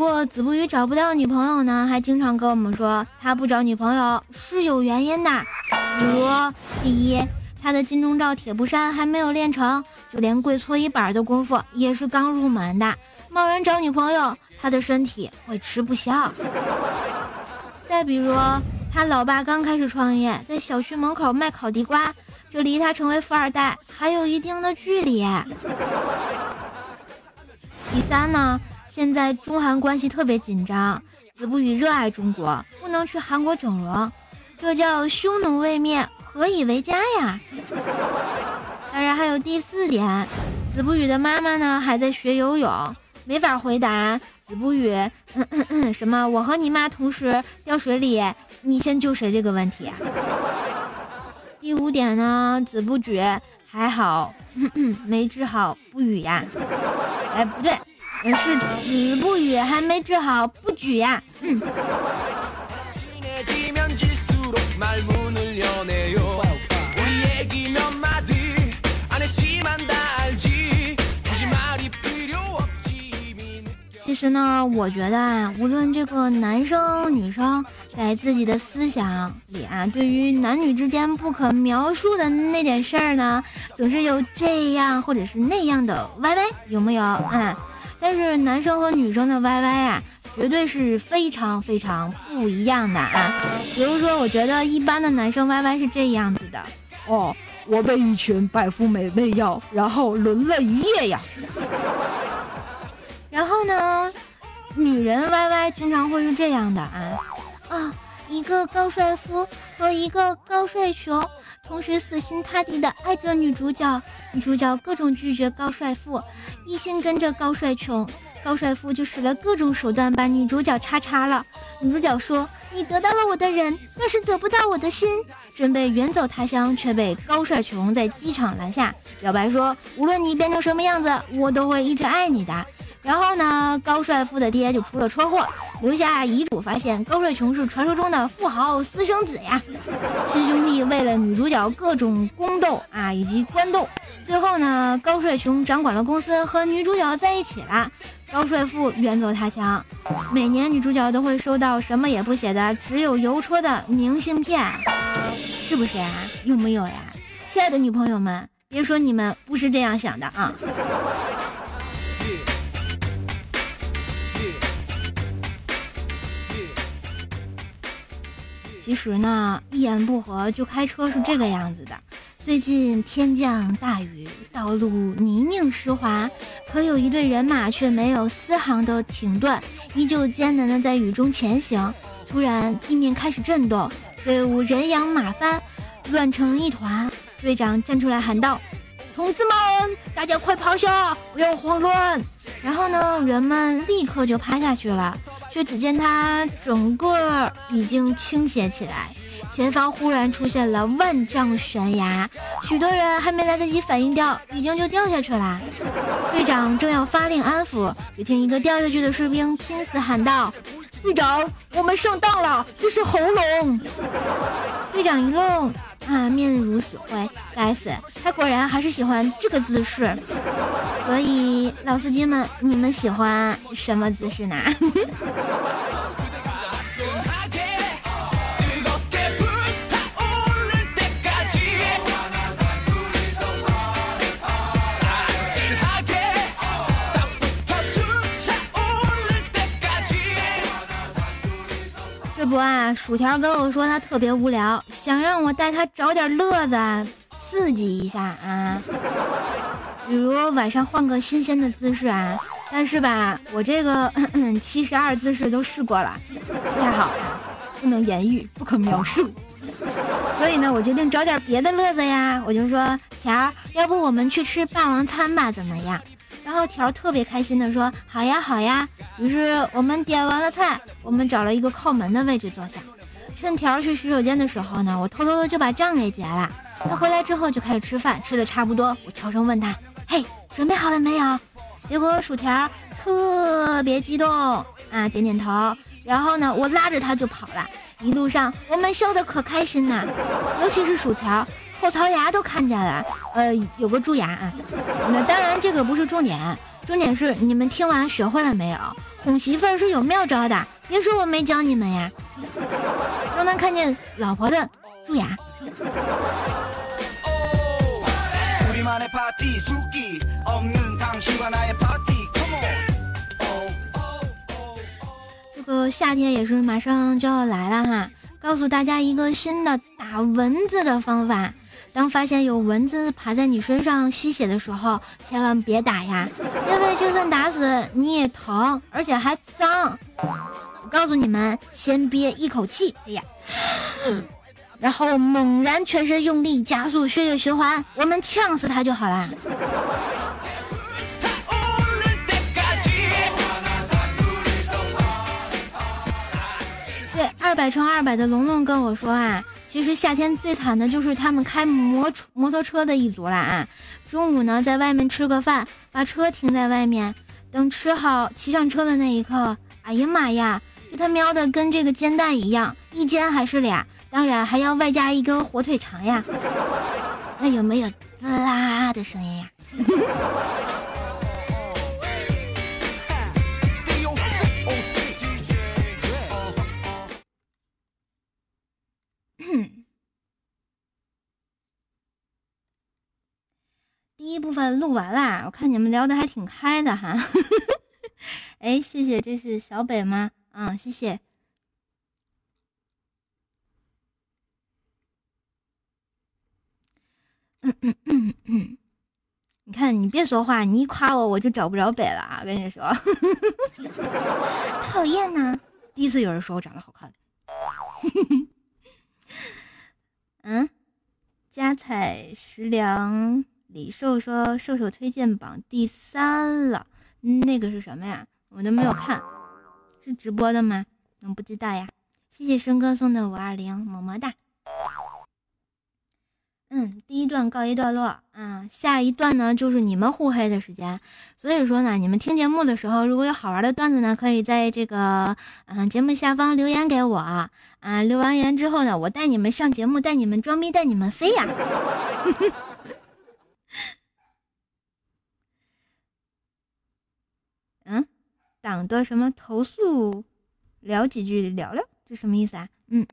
不过子不语找不到女朋友呢，还经常跟我们说他不找女朋友是有原因的。比如，第一，他的金钟罩铁布衫还没有练成，就连跪搓衣板的功夫也是刚入门的。贸然找女朋友，他的身体会吃不消。再比如，他老爸刚开始创业，在小区门口卖烤地瓜，这离他成为富二代还有一定的距离。第三呢？现在中韩关系特别紧张，子不语热爱中国，不能去韩国整容，这叫匈奴未灭，何以为家呀？[LAUGHS] 当然还有第四点，子不语的妈妈呢还在学游泳，没法回答子不语嗯嗯嗯什么我和你妈同时掉水里，你先救谁这个问题。[LAUGHS] 第五点呢，子不语还好，[COUGHS] 没治好不语呀？哎，不对。是子不语还没治好不举呀。其实呢，我觉得啊，无论这个男生女生，在自己的思想里啊，对于男女之间不可描述的那点事儿呢，总是有这样或者是那样的歪歪，有没有？啊？但是男生和女生的 YY 啊，绝对是非常非常不一样的啊。比如说，我觉得一般的男生 YY 是这样子的哦，我被一群百富美媚要，然后轮了一夜呀。[LAUGHS] 然后呢，女人 YY 经常会是这样的啊啊。一个高帅富和一个高帅穷，同时死心塌地的爱着女主角，女主角各种拒绝高帅富，一心跟着高帅穷，高帅富就使了各种手段把女主角叉叉了。女主角说：“你得到了我的人，但是得不到我的心。”准备远走他乡，却被高帅穷在机场拦下，表白说：“无论你变成什么样子，我都会一直爱你的。”然后呢，高帅富的爹就出了车祸，留下遗嘱，发现高帅穷是传说中的富豪私生子呀。亲兄弟为了女主角各种宫斗啊，以及官斗，最后呢，高帅穷掌管了公司，和女主角在一起了。高帅富远走他乡，每年女主角都会收到什么也不写的，只有邮戳的明信片，是不是呀？有没有呀？亲爱的女朋友们，别说你们不是这样想的啊。其实呢，一言不合就开车是这个样子的。最近天降大雨，道路泥泞湿滑，可有一队人马却没有丝毫的停顿，依旧艰难的在雨中前行。突然，地面开始震动，队伍人仰马翻，乱成一团。队长站出来喊道：“同志们，大家快趴下，不要慌乱。”然后呢，人们立刻就趴下去了。却只见他整个已经倾斜起来，前方忽然出现了万丈悬崖，许多人还没来得及反应掉，已经就掉下去了。队长正要发令安抚，只听一个掉下去的士兵拼死喊道：“队长，我们上当了，这是喉咙。”队长一愣。啊，面如死灰，该死，他果然还是喜欢这个姿势。所以，老司机们，你们喜欢什么姿势呢？[LAUGHS] 不啊，薯条跟我说他特别无聊，想让我带他找点乐子，刺激一下啊。比如晚上换个新鲜的姿势啊。但是吧，我这个 [CLEARS THROAT] 七十二姿势都试过了，不太好，不能言喻，不可描述。所以呢，我决定找点别的乐子呀。我就说条，要不我们去吃霸王餐吧，怎么样？然后条特别开心的说：“好呀，好呀。”于是我们点完了菜，我们找了一个靠门的位置坐下。趁条去洗手间的时候呢，我偷偷的就把账给结了。他回来之后就开始吃饭，吃的差不多，我悄声问他：“嘿，准备好了没有？”结果薯条特别激动啊，点点头。然后呢，我拉着他就跑了。一路上我们笑得可开心呐，尤其是薯条后槽牙都看见了，呃，有个蛀牙啊。那当然这个不是重点，重点是你们听完学会了没有？哄媳妇儿是有妙招的，别说我没教你们呀。都能看见老婆的蛀牙。这个夏天也是马上就要来了哈，告诉大家一个新的打蚊子的方法。当发现有蚊子爬在你身上吸血的时候，千万别打呀，因为就算打死你也疼，而且还脏。我告诉你们，先憋一口气，哎呀，然后猛然全身用力，加速血液循环，我们呛死它就好啦。对，二百乘二百的龙龙跟我说啊。其实夏天最惨的就是他们开摩摩托车的一族了啊！中午呢，在外面吃个饭，把车停在外面，等吃好骑上车的那一刻，哎呀妈呀，就他喵的跟这个煎蛋一样，一煎还是俩，当然还要外加一根火腿肠呀！那有没有滋啦的声音呀？第一部分录完啦，我看你们聊的还挺开的哈。[LAUGHS] 哎，谢谢，这是小北吗？嗯，谢谢。嗯嗯嗯嗯，你看，你别说话，你一夸我，我就找不着北了啊！跟你说，[LAUGHS] 讨厌呢。第一次有人说我长得好看。[LAUGHS] 嗯，家财食粮。李瘦说：“瘦瘦推荐榜第三了，那个是什么呀？我都没有看，是直播的吗？我不知道呀。谢谢生哥送的五二零，么么哒。嗯，第一段告一段落，嗯，下一段呢就是你们互黑的时间。所以说呢，你们听节目的时候，如果有好玩的段子呢，可以在这个嗯节目下方留言给我啊。留完言之后呢，我带你们上节目，带你们装逼，带你们飞呀。[LAUGHS] ”嗯，党的什么投诉，聊几句聊聊，这什么意思啊？嗯，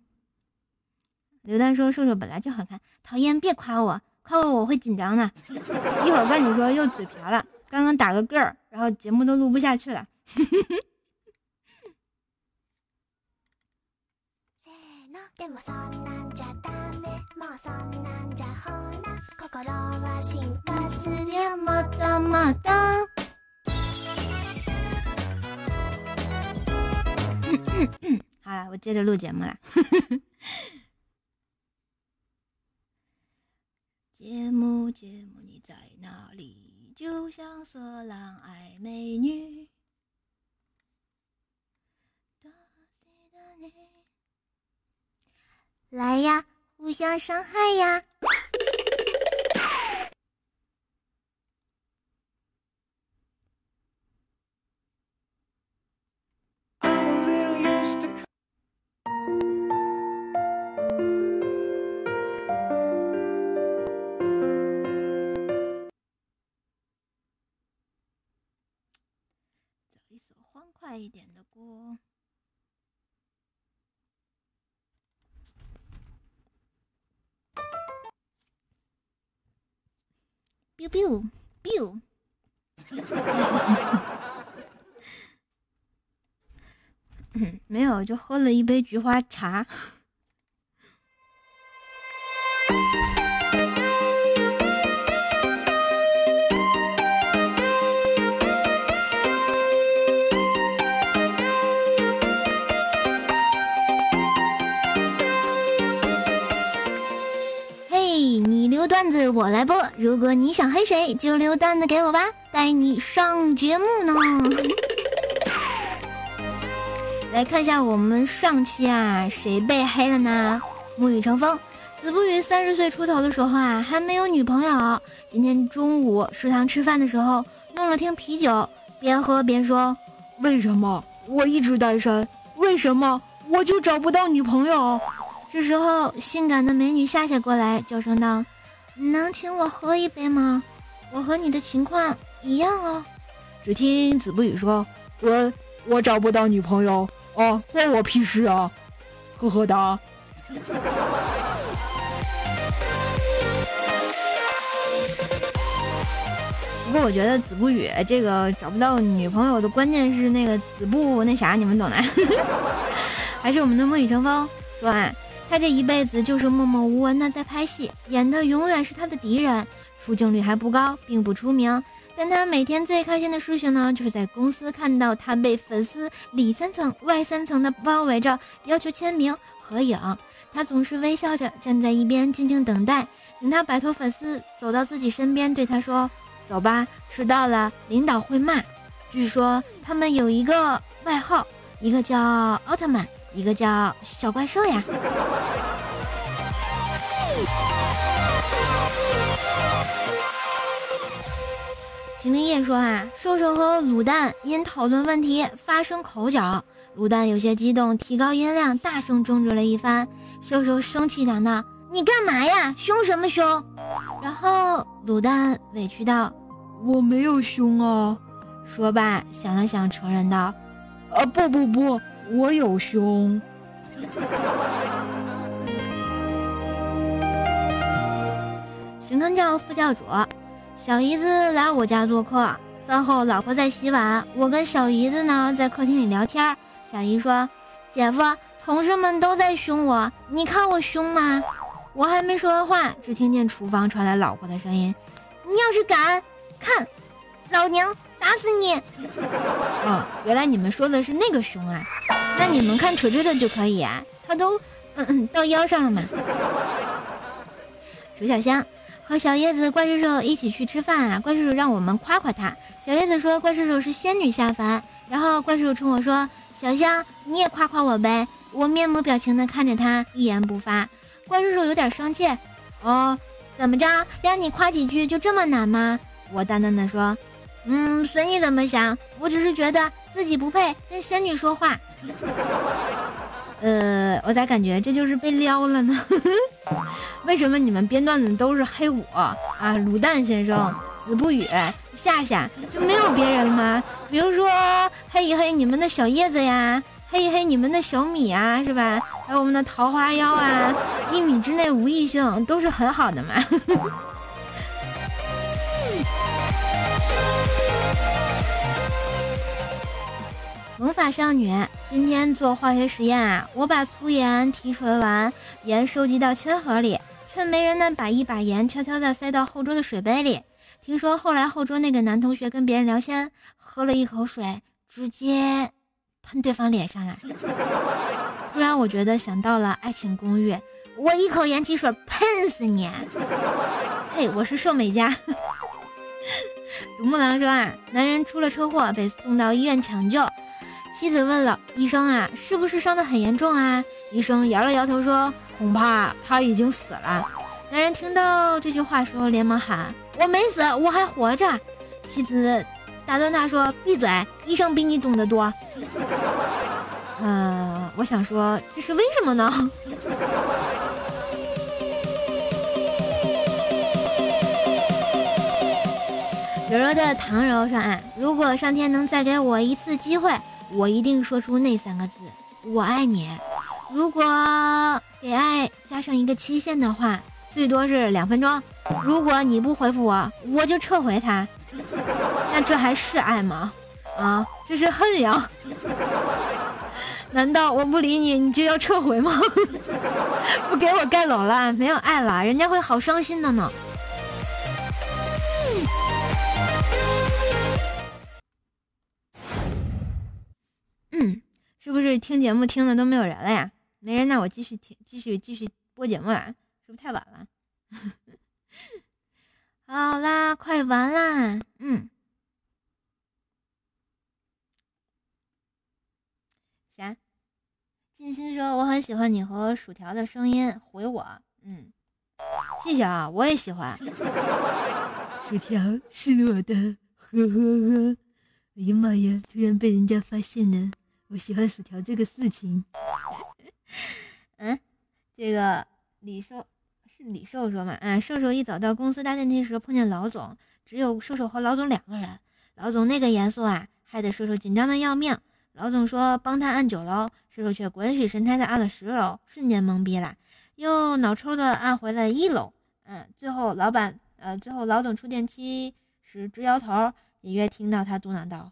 刘丹说：“瘦瘦本来就好看，讨厌，别夸我，夸我我会紧张的。一会儿跟你说又嘴瓢了，刚刚打个嗝儿，然后节目都录不下去了。[LAUGHS] ”好了，我接着录节目了。[LAUGHS] 节目节目你在哪里？就像色狼爱美女。来呀，互相伤害呀！Biu biu biu，没有，就喝了一杯菊花茶。段子我来播，如果你想黑谁，就留段子给我吧，带你上节目呢。[LAUGHS] 来看一下我们上期啊，谁被黑了呢？沐雨成风，子不语三十岁出头的时候啊，还没有女朋友。今天中午食堂吃饭的时候，弄了瓶啤酒，边喝边说：“为什么我一直单身？为什么我就找不到女朋友？”这时候，性感的美女夏夏过来，叫声道：“能请我喝一杯吗？我和你的情况一样哦。”只听子不语说：“我我找不到女朋友哦，关我屁事啊！”呵呵哒。不过我觉得子不语这个找不到女朋友的关键是那个子不那啥，你们懂的。[LAUGHS] 还是我们的沐雨成风说啊，他这一辈子就是默默无闻的在拍戏，演的永远是他的敌人，出镜率还不高，并不出名。但他每天最开心的事情呢，就是在公司看到他被粉丝里三层外三层的包围着，要求签名合影。他总是微笑着站在一边，静静等待，等他摆脱粉丝，走到自己身边，对他说：“走吧，迟到了，领导会骂。”据说他们有一个外号，一个叫奥特曼，一个叫小怪兽呀。秦林叶说：“啊，瘦瘦和卤蛋因讨论问题发生口角，卤蛋有些激动，提高音量，大声争执了一番。”瘦瘦生气答道：“你干嘛呀？凶什么凶？”然后卤蛋委屈道：“我没有凶啊。”说罢想了想，承认道：“啊，不不不，我有凶。”神坑教副教主，小姨子来我家做客，饭后老婆在洗碗，我跟小姨子呢在客厅里聊天。小姨说：“姐夫。”同事们都在凶我，你看我凶吗？我还没说完话，只听见厨房传来老婆的声音：“你要是敢，看，老娘打死你！”哦，原来你们说的是那个熊啊？那你们看锤锤的就可以啊，他都嗯嗯到腰上了嘛。[LAUGHS] 楚小香和小叶子、怪兽兽一起去吃饭啊，怪兽兽让我们夸夸他。小叶子说怪兽兽是仙女下凡，然后怪兽兽冲我说：“小香，你也夸夸我呗。”我面无表情的看着他，一言不发。怪叔叔有点生气，哦，怎么着，让你夸几句就这么难吗？我淡淡的说，嗯，随你怎么想，我只是觉得自己不配跟仙女说话。呃，我咋感觉这就是被撩了呢？[LAUGHS] 为什么你们编段子都是黑我啊？卤蛋先生、子不语、夏夏，就没有别人吗？比如说黑一黑你们的小叶子呀。黑一黑你们的小米啊，是吧？还有我们的桃花妖啊，一米之内无异性，都是很好的嘛。[LAUGHS] 魔法少女今天做化学实验啊，我把粗盐提纯完，盐收集到铅盒里，趁没人呢，把一把盐悄悄地塞到后桌的水杯里。听说后来后桌那个男同学跟别人聊天，喝了一口水，直接。喷对方脸上了，突然我觉得想到了《爱情公寓》，我一口盐汽水喷死你！嘿，我是瘦美嘉。独木狼说啊，男人出了车祸被送到医院抢救，妻子问了医生啊，是不是伤得很严重啊？医生摇了摇头说，恐怕他已经死了。男人听到这句话时候连忙喊，我没死，我还活着。妻子。打断他说：“闭嘴！医生比你懂得多。”嗯，[LAUGHS] 我想说这是为什么呢？[LAUGHS] [LAUGHS] 柔柔的唐柔说：“啊，如果上天能再给我一次机会，我一定说出那三个字‘我爱你’。如果给爱加上一个期限的话，最多是两分钟。如果你不回复我，我就撤回它。[LAUGHS] ”那这还是爱吗？啊，这是恨呀！[LAUGHS] 难道我不理你，你就要撤回吗？[LAUGHS] 不给我盖楼了，没有爱了，人家会好伤心的呢。是不是听节目听的都没有人了呀？没人，那我继续听，继续继续播节目啦，是不是太晚了？[LAUGHS] 好啦，快完啦！嗯，啥？静心说我很喜欢你和薯条的声音，回我，嗯，谢谢啊，我也喜欢。[LAUGHS] 薯条是我的，呵呵呵。哎呀妈呀，突然被人家发现了，我喜欢薯条这个事情。[LAUGHS] 嗯，这个李寿是李寿说嘛？嗯，瘦瘦一早到公司搭电梯时碰见老总，只有瘦瘦和老总两个人。老总那个严肃啊，害得瘦瘦紧张的要命。老总说帮他按九楼，瘦瘦却鬼使神差的按了十楼，瞬间懵逼了，又脑抽的按回了一楼。嗯，最后老板，呃，最后老总出电梯时直摇头，隐约听到他嘟囔道：“，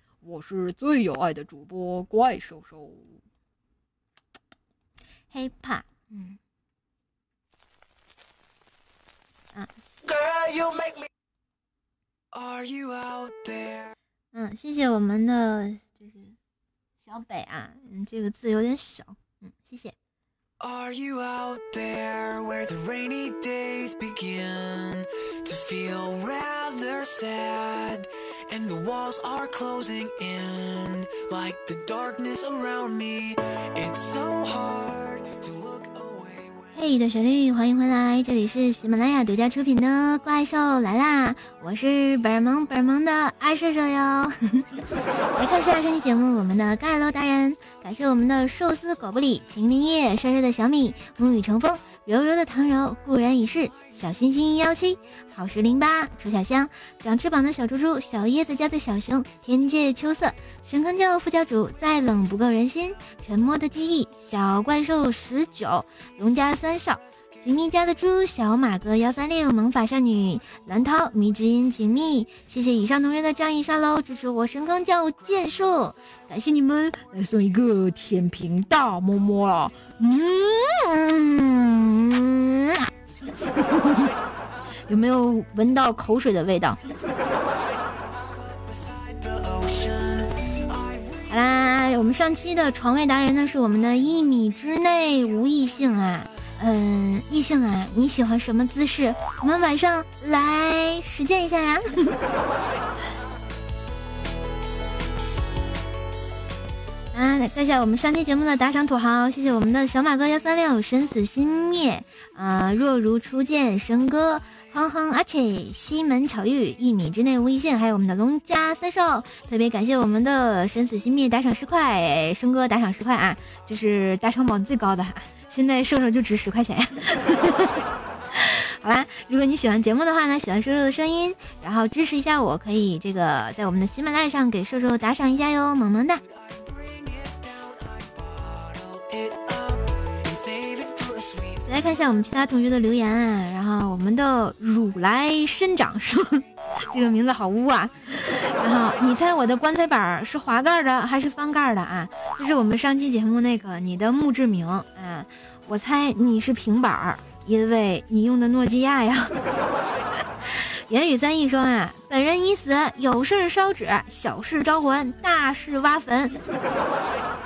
我是最有爱的主播怪兽兽。黑怕，嗯，啊，嗯，谢谢我们的就是小北啊，嗯，这个字有点小，嗯，谢谢。And the walls are closing in like the darkness around me. It's so hard to look away way hey 段旋律欢迎回来这里是喜马拉雅独家出品的怪兽来啦我是本萌本萌的爱射手哟。呵 [LAUGHS] 呵来看下这期节目我们的盖楼达人感谢我们的寿司狗不理秦林叶帅帅的小米沐雨橙风柔柔的唐柔，固然已逝。小星星幺七，好时零八，楚小香，长翅膀的小猪猪，小叶子家的小熊，天界秋色，神坑教副教主，再冷不够人心，沉默的记忆，小怪兽十九，龙家三少。锦觅家的猪小马哥幺三六萌法少女蓝涛迷之音锦觅，谢谢以上同学的仗义沙楼支持我神坑教剑术，感谢你们来送一个天平大么么啊！嗯，[LAUGHS] 有没有闻到口水的味道？好啦，我们上期的床位达人呢是我们的一米之内无异性啊。嗯，异性啊，你喜欢什么姿势？我们晚上来实践一下呀！啊来看一下我们上期节目的打赏土豪，谢谢我们的小马哥幺三六生死心灭啊，若如初见生哥，哼哼阿且西门巧遇一米之内无一线，还有我们的龙家三少，特别感谢我们的生死心灭打赏十块，生哥打赏十块啊，这是打赏榜最高的哈。现在瘦瘦就值十块钱呀！好啦，如果你喜欢节目的话呢，喜欢瘦瘦的声音，然后支持一下我，可以这个在我们的喜马拉雅上给瘦瘦打赏一下哟，萌萌哒！来看一下我们其他同学的留言，然后我们的如来生长说 [LAUGHS] 这个名字好污啊，然后你猜我的棺材板是滑盖的还是翻盖的啊？这是我们上期节目那个你的墓志铭啊，我猜你是平板，因为你用的诺基亚呀。[LAUGHS] 言语三亿说啊，本人已死，有事烧纸，小事招魂，大事挖坟。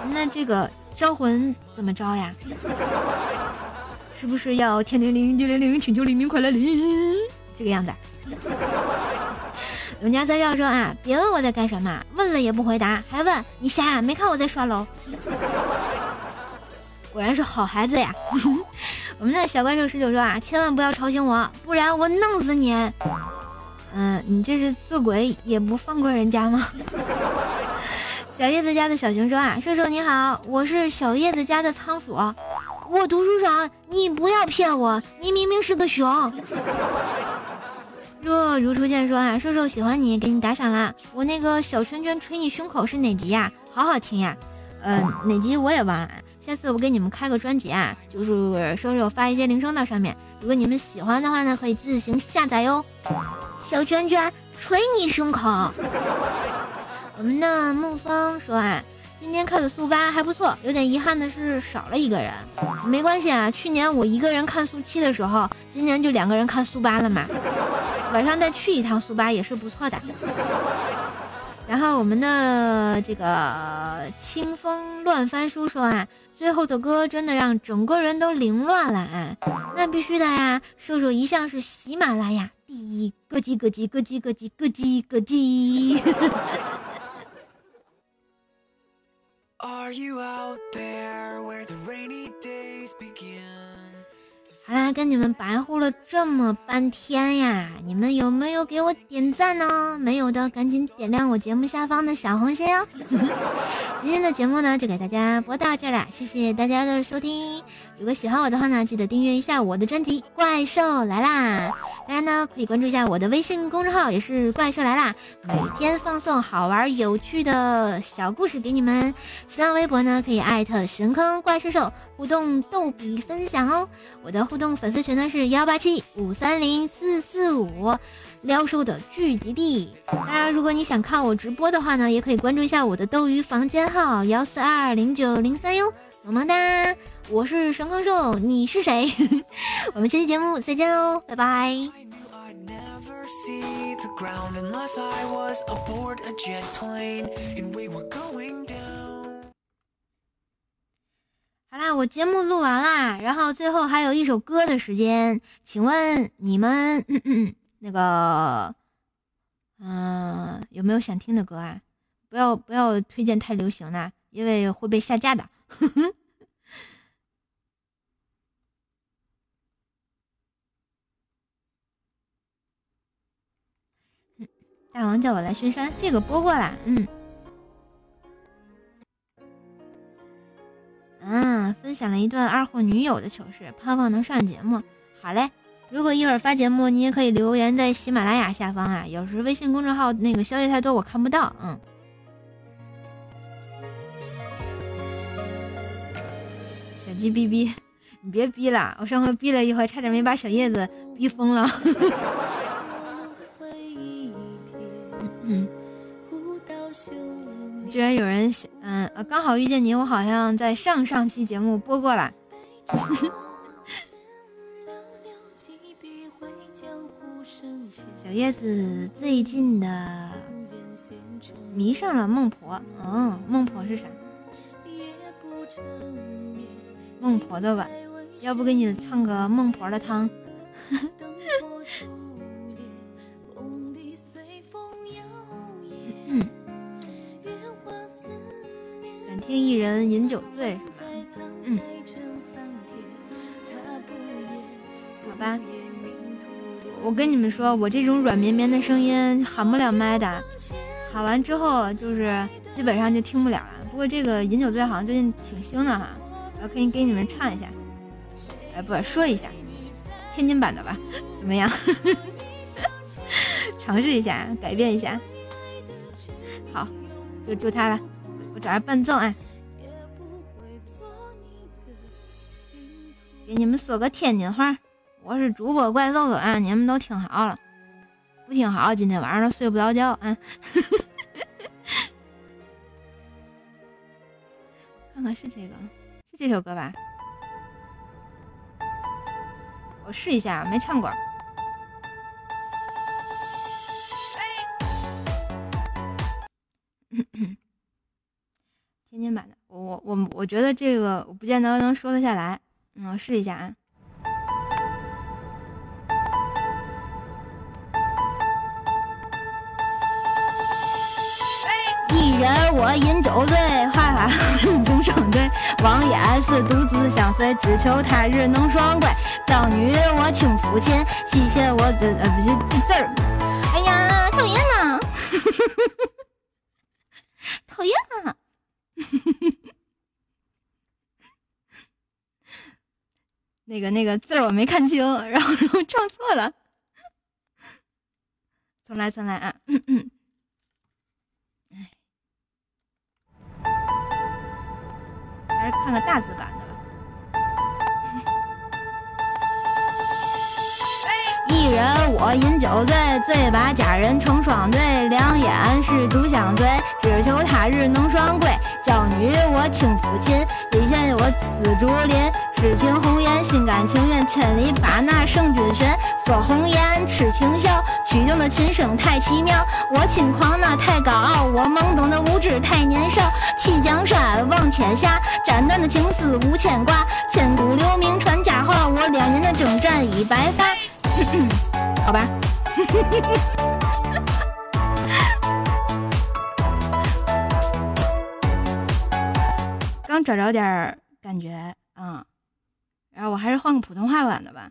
那这个招魂怎么招呀？[LAUGHS] 是不是要天灵灵地灵灵，请求黎明快来临？这个样子。永家三少说啊，别问我在干什么，问了也不回答，还问你瞎没看我在刷楼？果然是好孩子呀！我们的小怪兽十九说啊，千万不要吵醒我，不然我弄死你！嗯，你这是做鬼也不放过人家吗？小叶子家的小熊说啊，兽兽你好，我是小叶子家的仓鼠，我读书少，你不要骗我，你明明是个熊。若如初见说啊，瘦瘦喜欢你，给你打赏啦。我那个小圈圈捶你胸口是哪集呀？好好听呀。嗯，哪集我也忘了。下次我给你们开个专辑啊，就是瘦瘦发一些铃声到上面。如果你们喜欢的话呢，可以自行下载哟。小圈圈捶你胸口。我们的沐风说啊。今天看的速八还不错，有点遗憾的是少了一个人。没关系啊，去年我一个人看速七的时候，今年就两个人看速八了嘛。晚上再去一趟速八也是不错的。然后我们的这个清风乱翻书说啊，最后的歌真的让整个人都凌乱了啊！那必须的呀，瘦瘦一向是喜马拉雅第一，咯叽咯叽咯叽咯叽咯叽咯叽。Are you out there where the rainy days begin？好啦，跟你们白呼了这么半天呀，你们有没有给我点赞呢？没有的，赶紧点亮我节目下方的小红心哦。[LAUGHS] 今天的节目呢，就给大家播到这了，谢谢大家的收听。如果喜欢我的话呢，记得订阅一下我的专辑《怪兽来啦》。当然呢，可以关注一下我的微信公众号，也是《怪兽来啦》，每天放送好玩有趣的小故事给你们。新浪微博呢，可以艾特神坑怪兽兽。互动逗比分享哦，我的互动粉丝群呢是幺八七五三零四四五，撩兽的聚集地。当然，如果你想看我直播的话呢，也可以关注一下我的斗鱼房间号幺四二零九零三哟。么么哒，我是神坑兽，你是谁？[LAUGHS] 我们下期节目再见喽，拜拜。好啦，我节目录完啦，然后最后还有一首歌的时间，请问你们那个，嗯，有没有想听的歌啊？不要不要推荐太流行的，因为会被下架的。大王叫我来巡山，这个播过了，嗯。嗯，分享了一段二货女友的糗事，盼望能上节目。好嘞，如果一会儿发节目，你也可以留言在喜马拉雅下方啊。有时微信公众号那个消息太多，我看不到。嗯，小鸡逼逼，你别逼了，我上回逼了一回，差点没把小叶子逼疯了。[LAUGHS] 嗯。居然有人想，嗯，刚好遇见你，我好像在上上期节目播过了。[LAUGHS] 小叶子最近的迷上了孟婆，嗯，孟婆是啥？孟婆的碗，要不给你唱个孟婆的汤？[LAUGHS] 听一人饮酒醉，嗯，好吧，我跟你们说，我这种软绵绵的声音喊不了麦的，喊完之后就是基本上就听不了了。不过这个饮酒醉好像最近挺兴的哈，我可以给你们唱一下，哎，不说一下，天津版的吧，怎么样？[LAUGHS] 尝试一下，改变一下，好，就就他了。我找下伴奏啊，给你们说个天津话。我是主播怪兽兽啊，你们都听好了，不听好今天晚上都睡不着觉啊。[LAUGHS] 看看是这个，是这首歌吧？我试一下，没唱过。[LAUGHS] 天津版的，我我我我觉得这个我不见得能说得下来，嗯，试一下啊。一人我饮酒醉，哈哈终生醉。王爷是独自相随，只求他日能双归。娇女我轻抚琴，谢谢我的呃不是这字儿。哎呀，讨厌呐！[LAUGHS] 讨厌啊！[LAUGHS] 那个那个字我没看清，然后然后唱错了，重来重来啊！嗯嗯哎，还是看个大字版的吧。[LAUGHS] 一人我饮酒醉，醉把佳人成双对，两眼是独相随，只求他日能双归。娇女我轻抚琴，笔下我紫竹林。痴情红颜，心甘情愿，千里把那圣君寻。锁红颜，痴情笑，曲中的琴声太奇妙。我轻狂那太高傲，我懵懂的无知太年少。弃江山望天下，斩断的情丝无牵挂。千古留名传佳话，我两年的征战已白发。好吧。刚找着点感觉，啊，然后我还是换个普通话版的吧，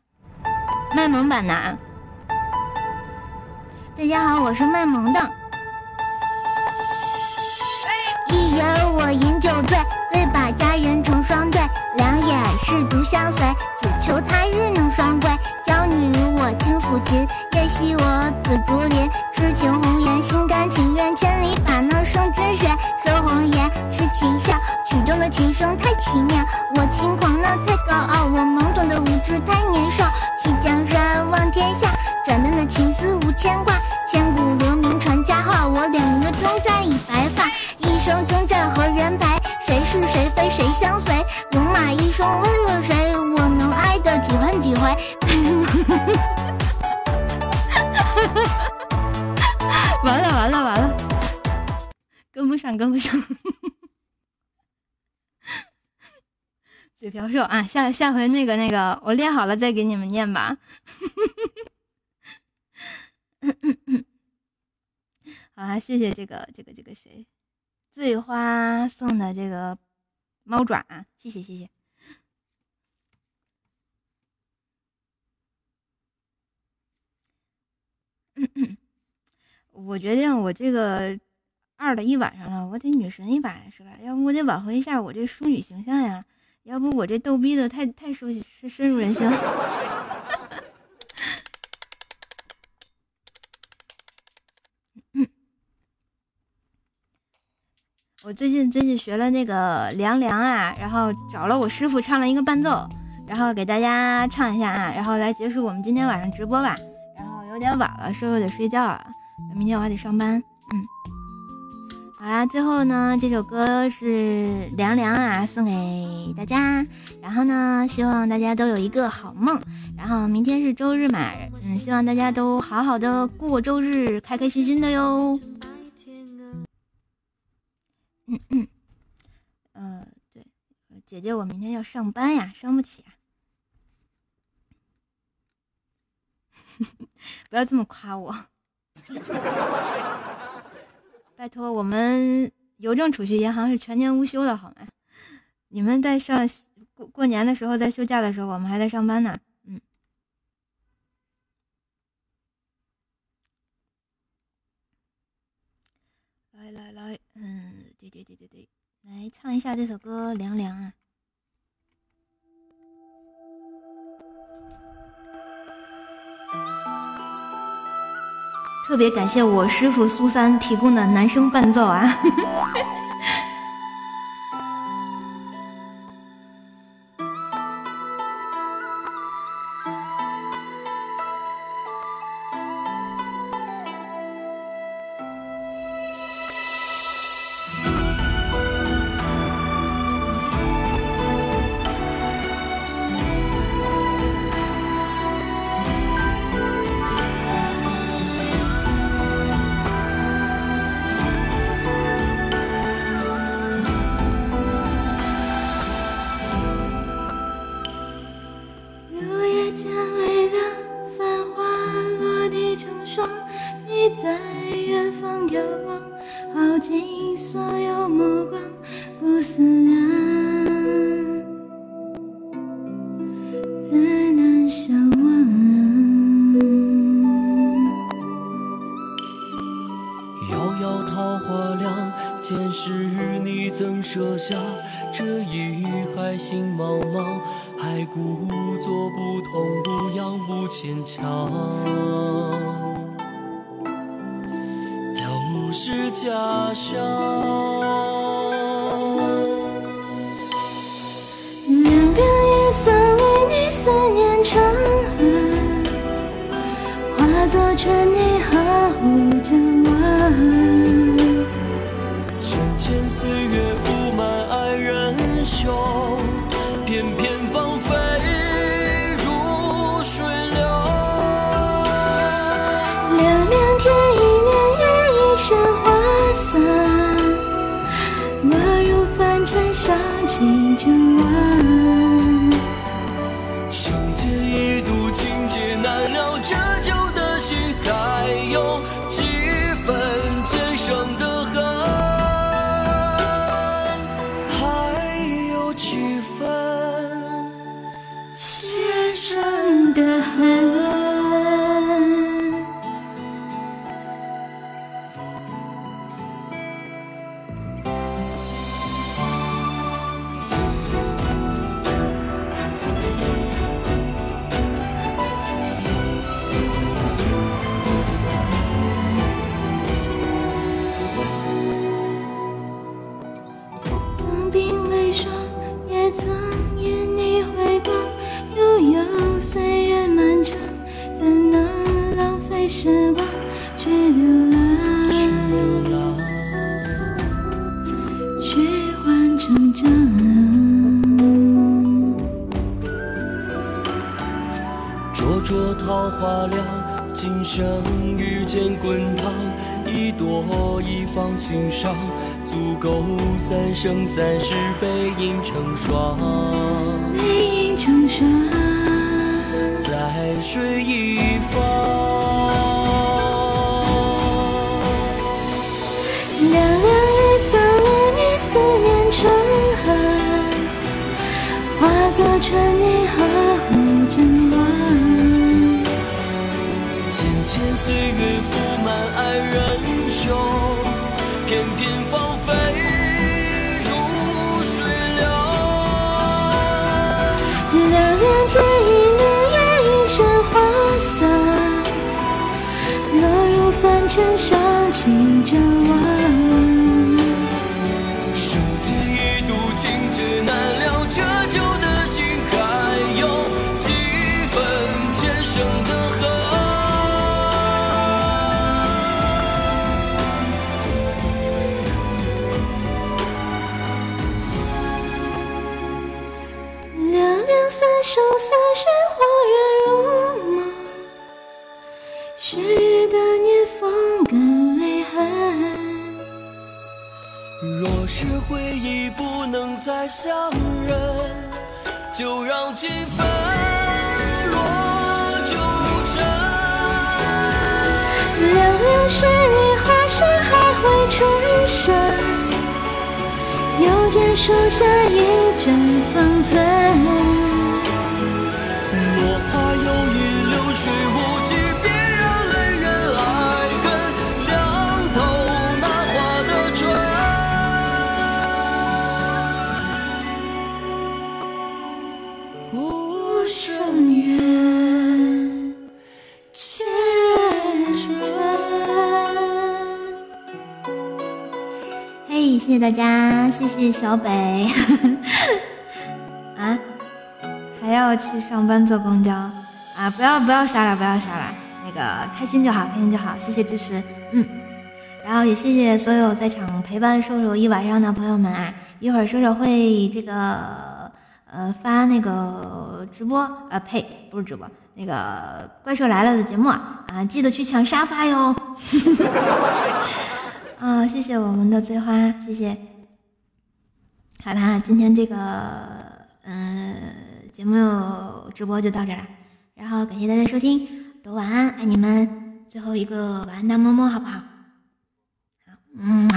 卖萌版的。大家好，我是卖萌的。一人我饮酒醉，醉把佳人成双对，两眼是独相随，只求他日能双归。娇女我轻抚琴，夜袭我紫竹林，痴情红颜，心甘情愿，千里把那圣君寻。说红颜，痴情笑，曲中的琴声太奇妙。我轻狂那太高傲，我懵懂的无知太年少。弃江山望天下，斩断的情丝无牵挂。千古留名传佳话，我两人的征战已白发。一生征战何人陪？谁是谁非谁相随？戎马一生为了谁？我能爱的几恨几回？[LAUGHS] 完了完了完了，跟不上跟不上，[LAUGHS] 嘴瓢说啊！下下回那个那个，我练好了再给你们念吧。[LAUGHS] 好啊，谢谢这个这个这个谁，醉花送的这个猫爪，谢谢谢谢。[COUGHS] 我决定，我这个二了一晚上了，我得女神一把是吧？要不我得挽回一下我这淑女形象呀？要不我这逗逼的太太熟悉，深入人心。我最近最近学了那个凉凉啊，然后找了我师傅唱了一个伴奏，然后给大家唱一下啊，然后来结束我们今天晚上直播吧。然后有点晚了，师傅得睡觉了，明天我还得上班。嗯，好啦，最后呢，这首歌是凉凉啊，送给大家。然后呢，希望大家都有一个好梦。然后明天是周日嘛，嗯，希望大家都好好的过周日，开开心心的哟。嗯嗯，呃，对，姐姐，我明天要上班呀，伤不起啊！[LAUGHS] 不要这么夸我，拜托，我们邮政储蓄银行是全年无休的，好吗？你们在上过过年的时候，在休假的时候，我们还在上班呢。嗯，来来来，对对对对，来唱一下这首歌《凉凉》啊！特别感谢我师傅苏三提供的男声伴奏啊！千千生三世背影成双。凉回忆不能再相认，就让情分落九尘。凉凉是雨，花时还会春生。又见树下一阵芳存。落花有意，流水无大家，谢谢小北。[LAUGHS] 啊，还要去上班坐公交啊？不要不要杀了，不要杀了，那个开心就好，开心就好，谢谢支持，嗯。然后也谢谢所有在场陪伴瘦瘦一晚上的朋友们啊！一会儿瘦瘦会这个呃发那个直播呃呸不是直播那个怪兽来了的节目啊记得去抢沙发哟！啊，谢谢我们的醉花，谢谢。好啦，今天这个嗯、节目直播就到这了，然后感谢大家收听，都晚安，爱你们。最后一个晚安大么么，好不好？好，嗯，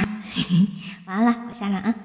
[LAUGHS] 晚安了，我下了啊。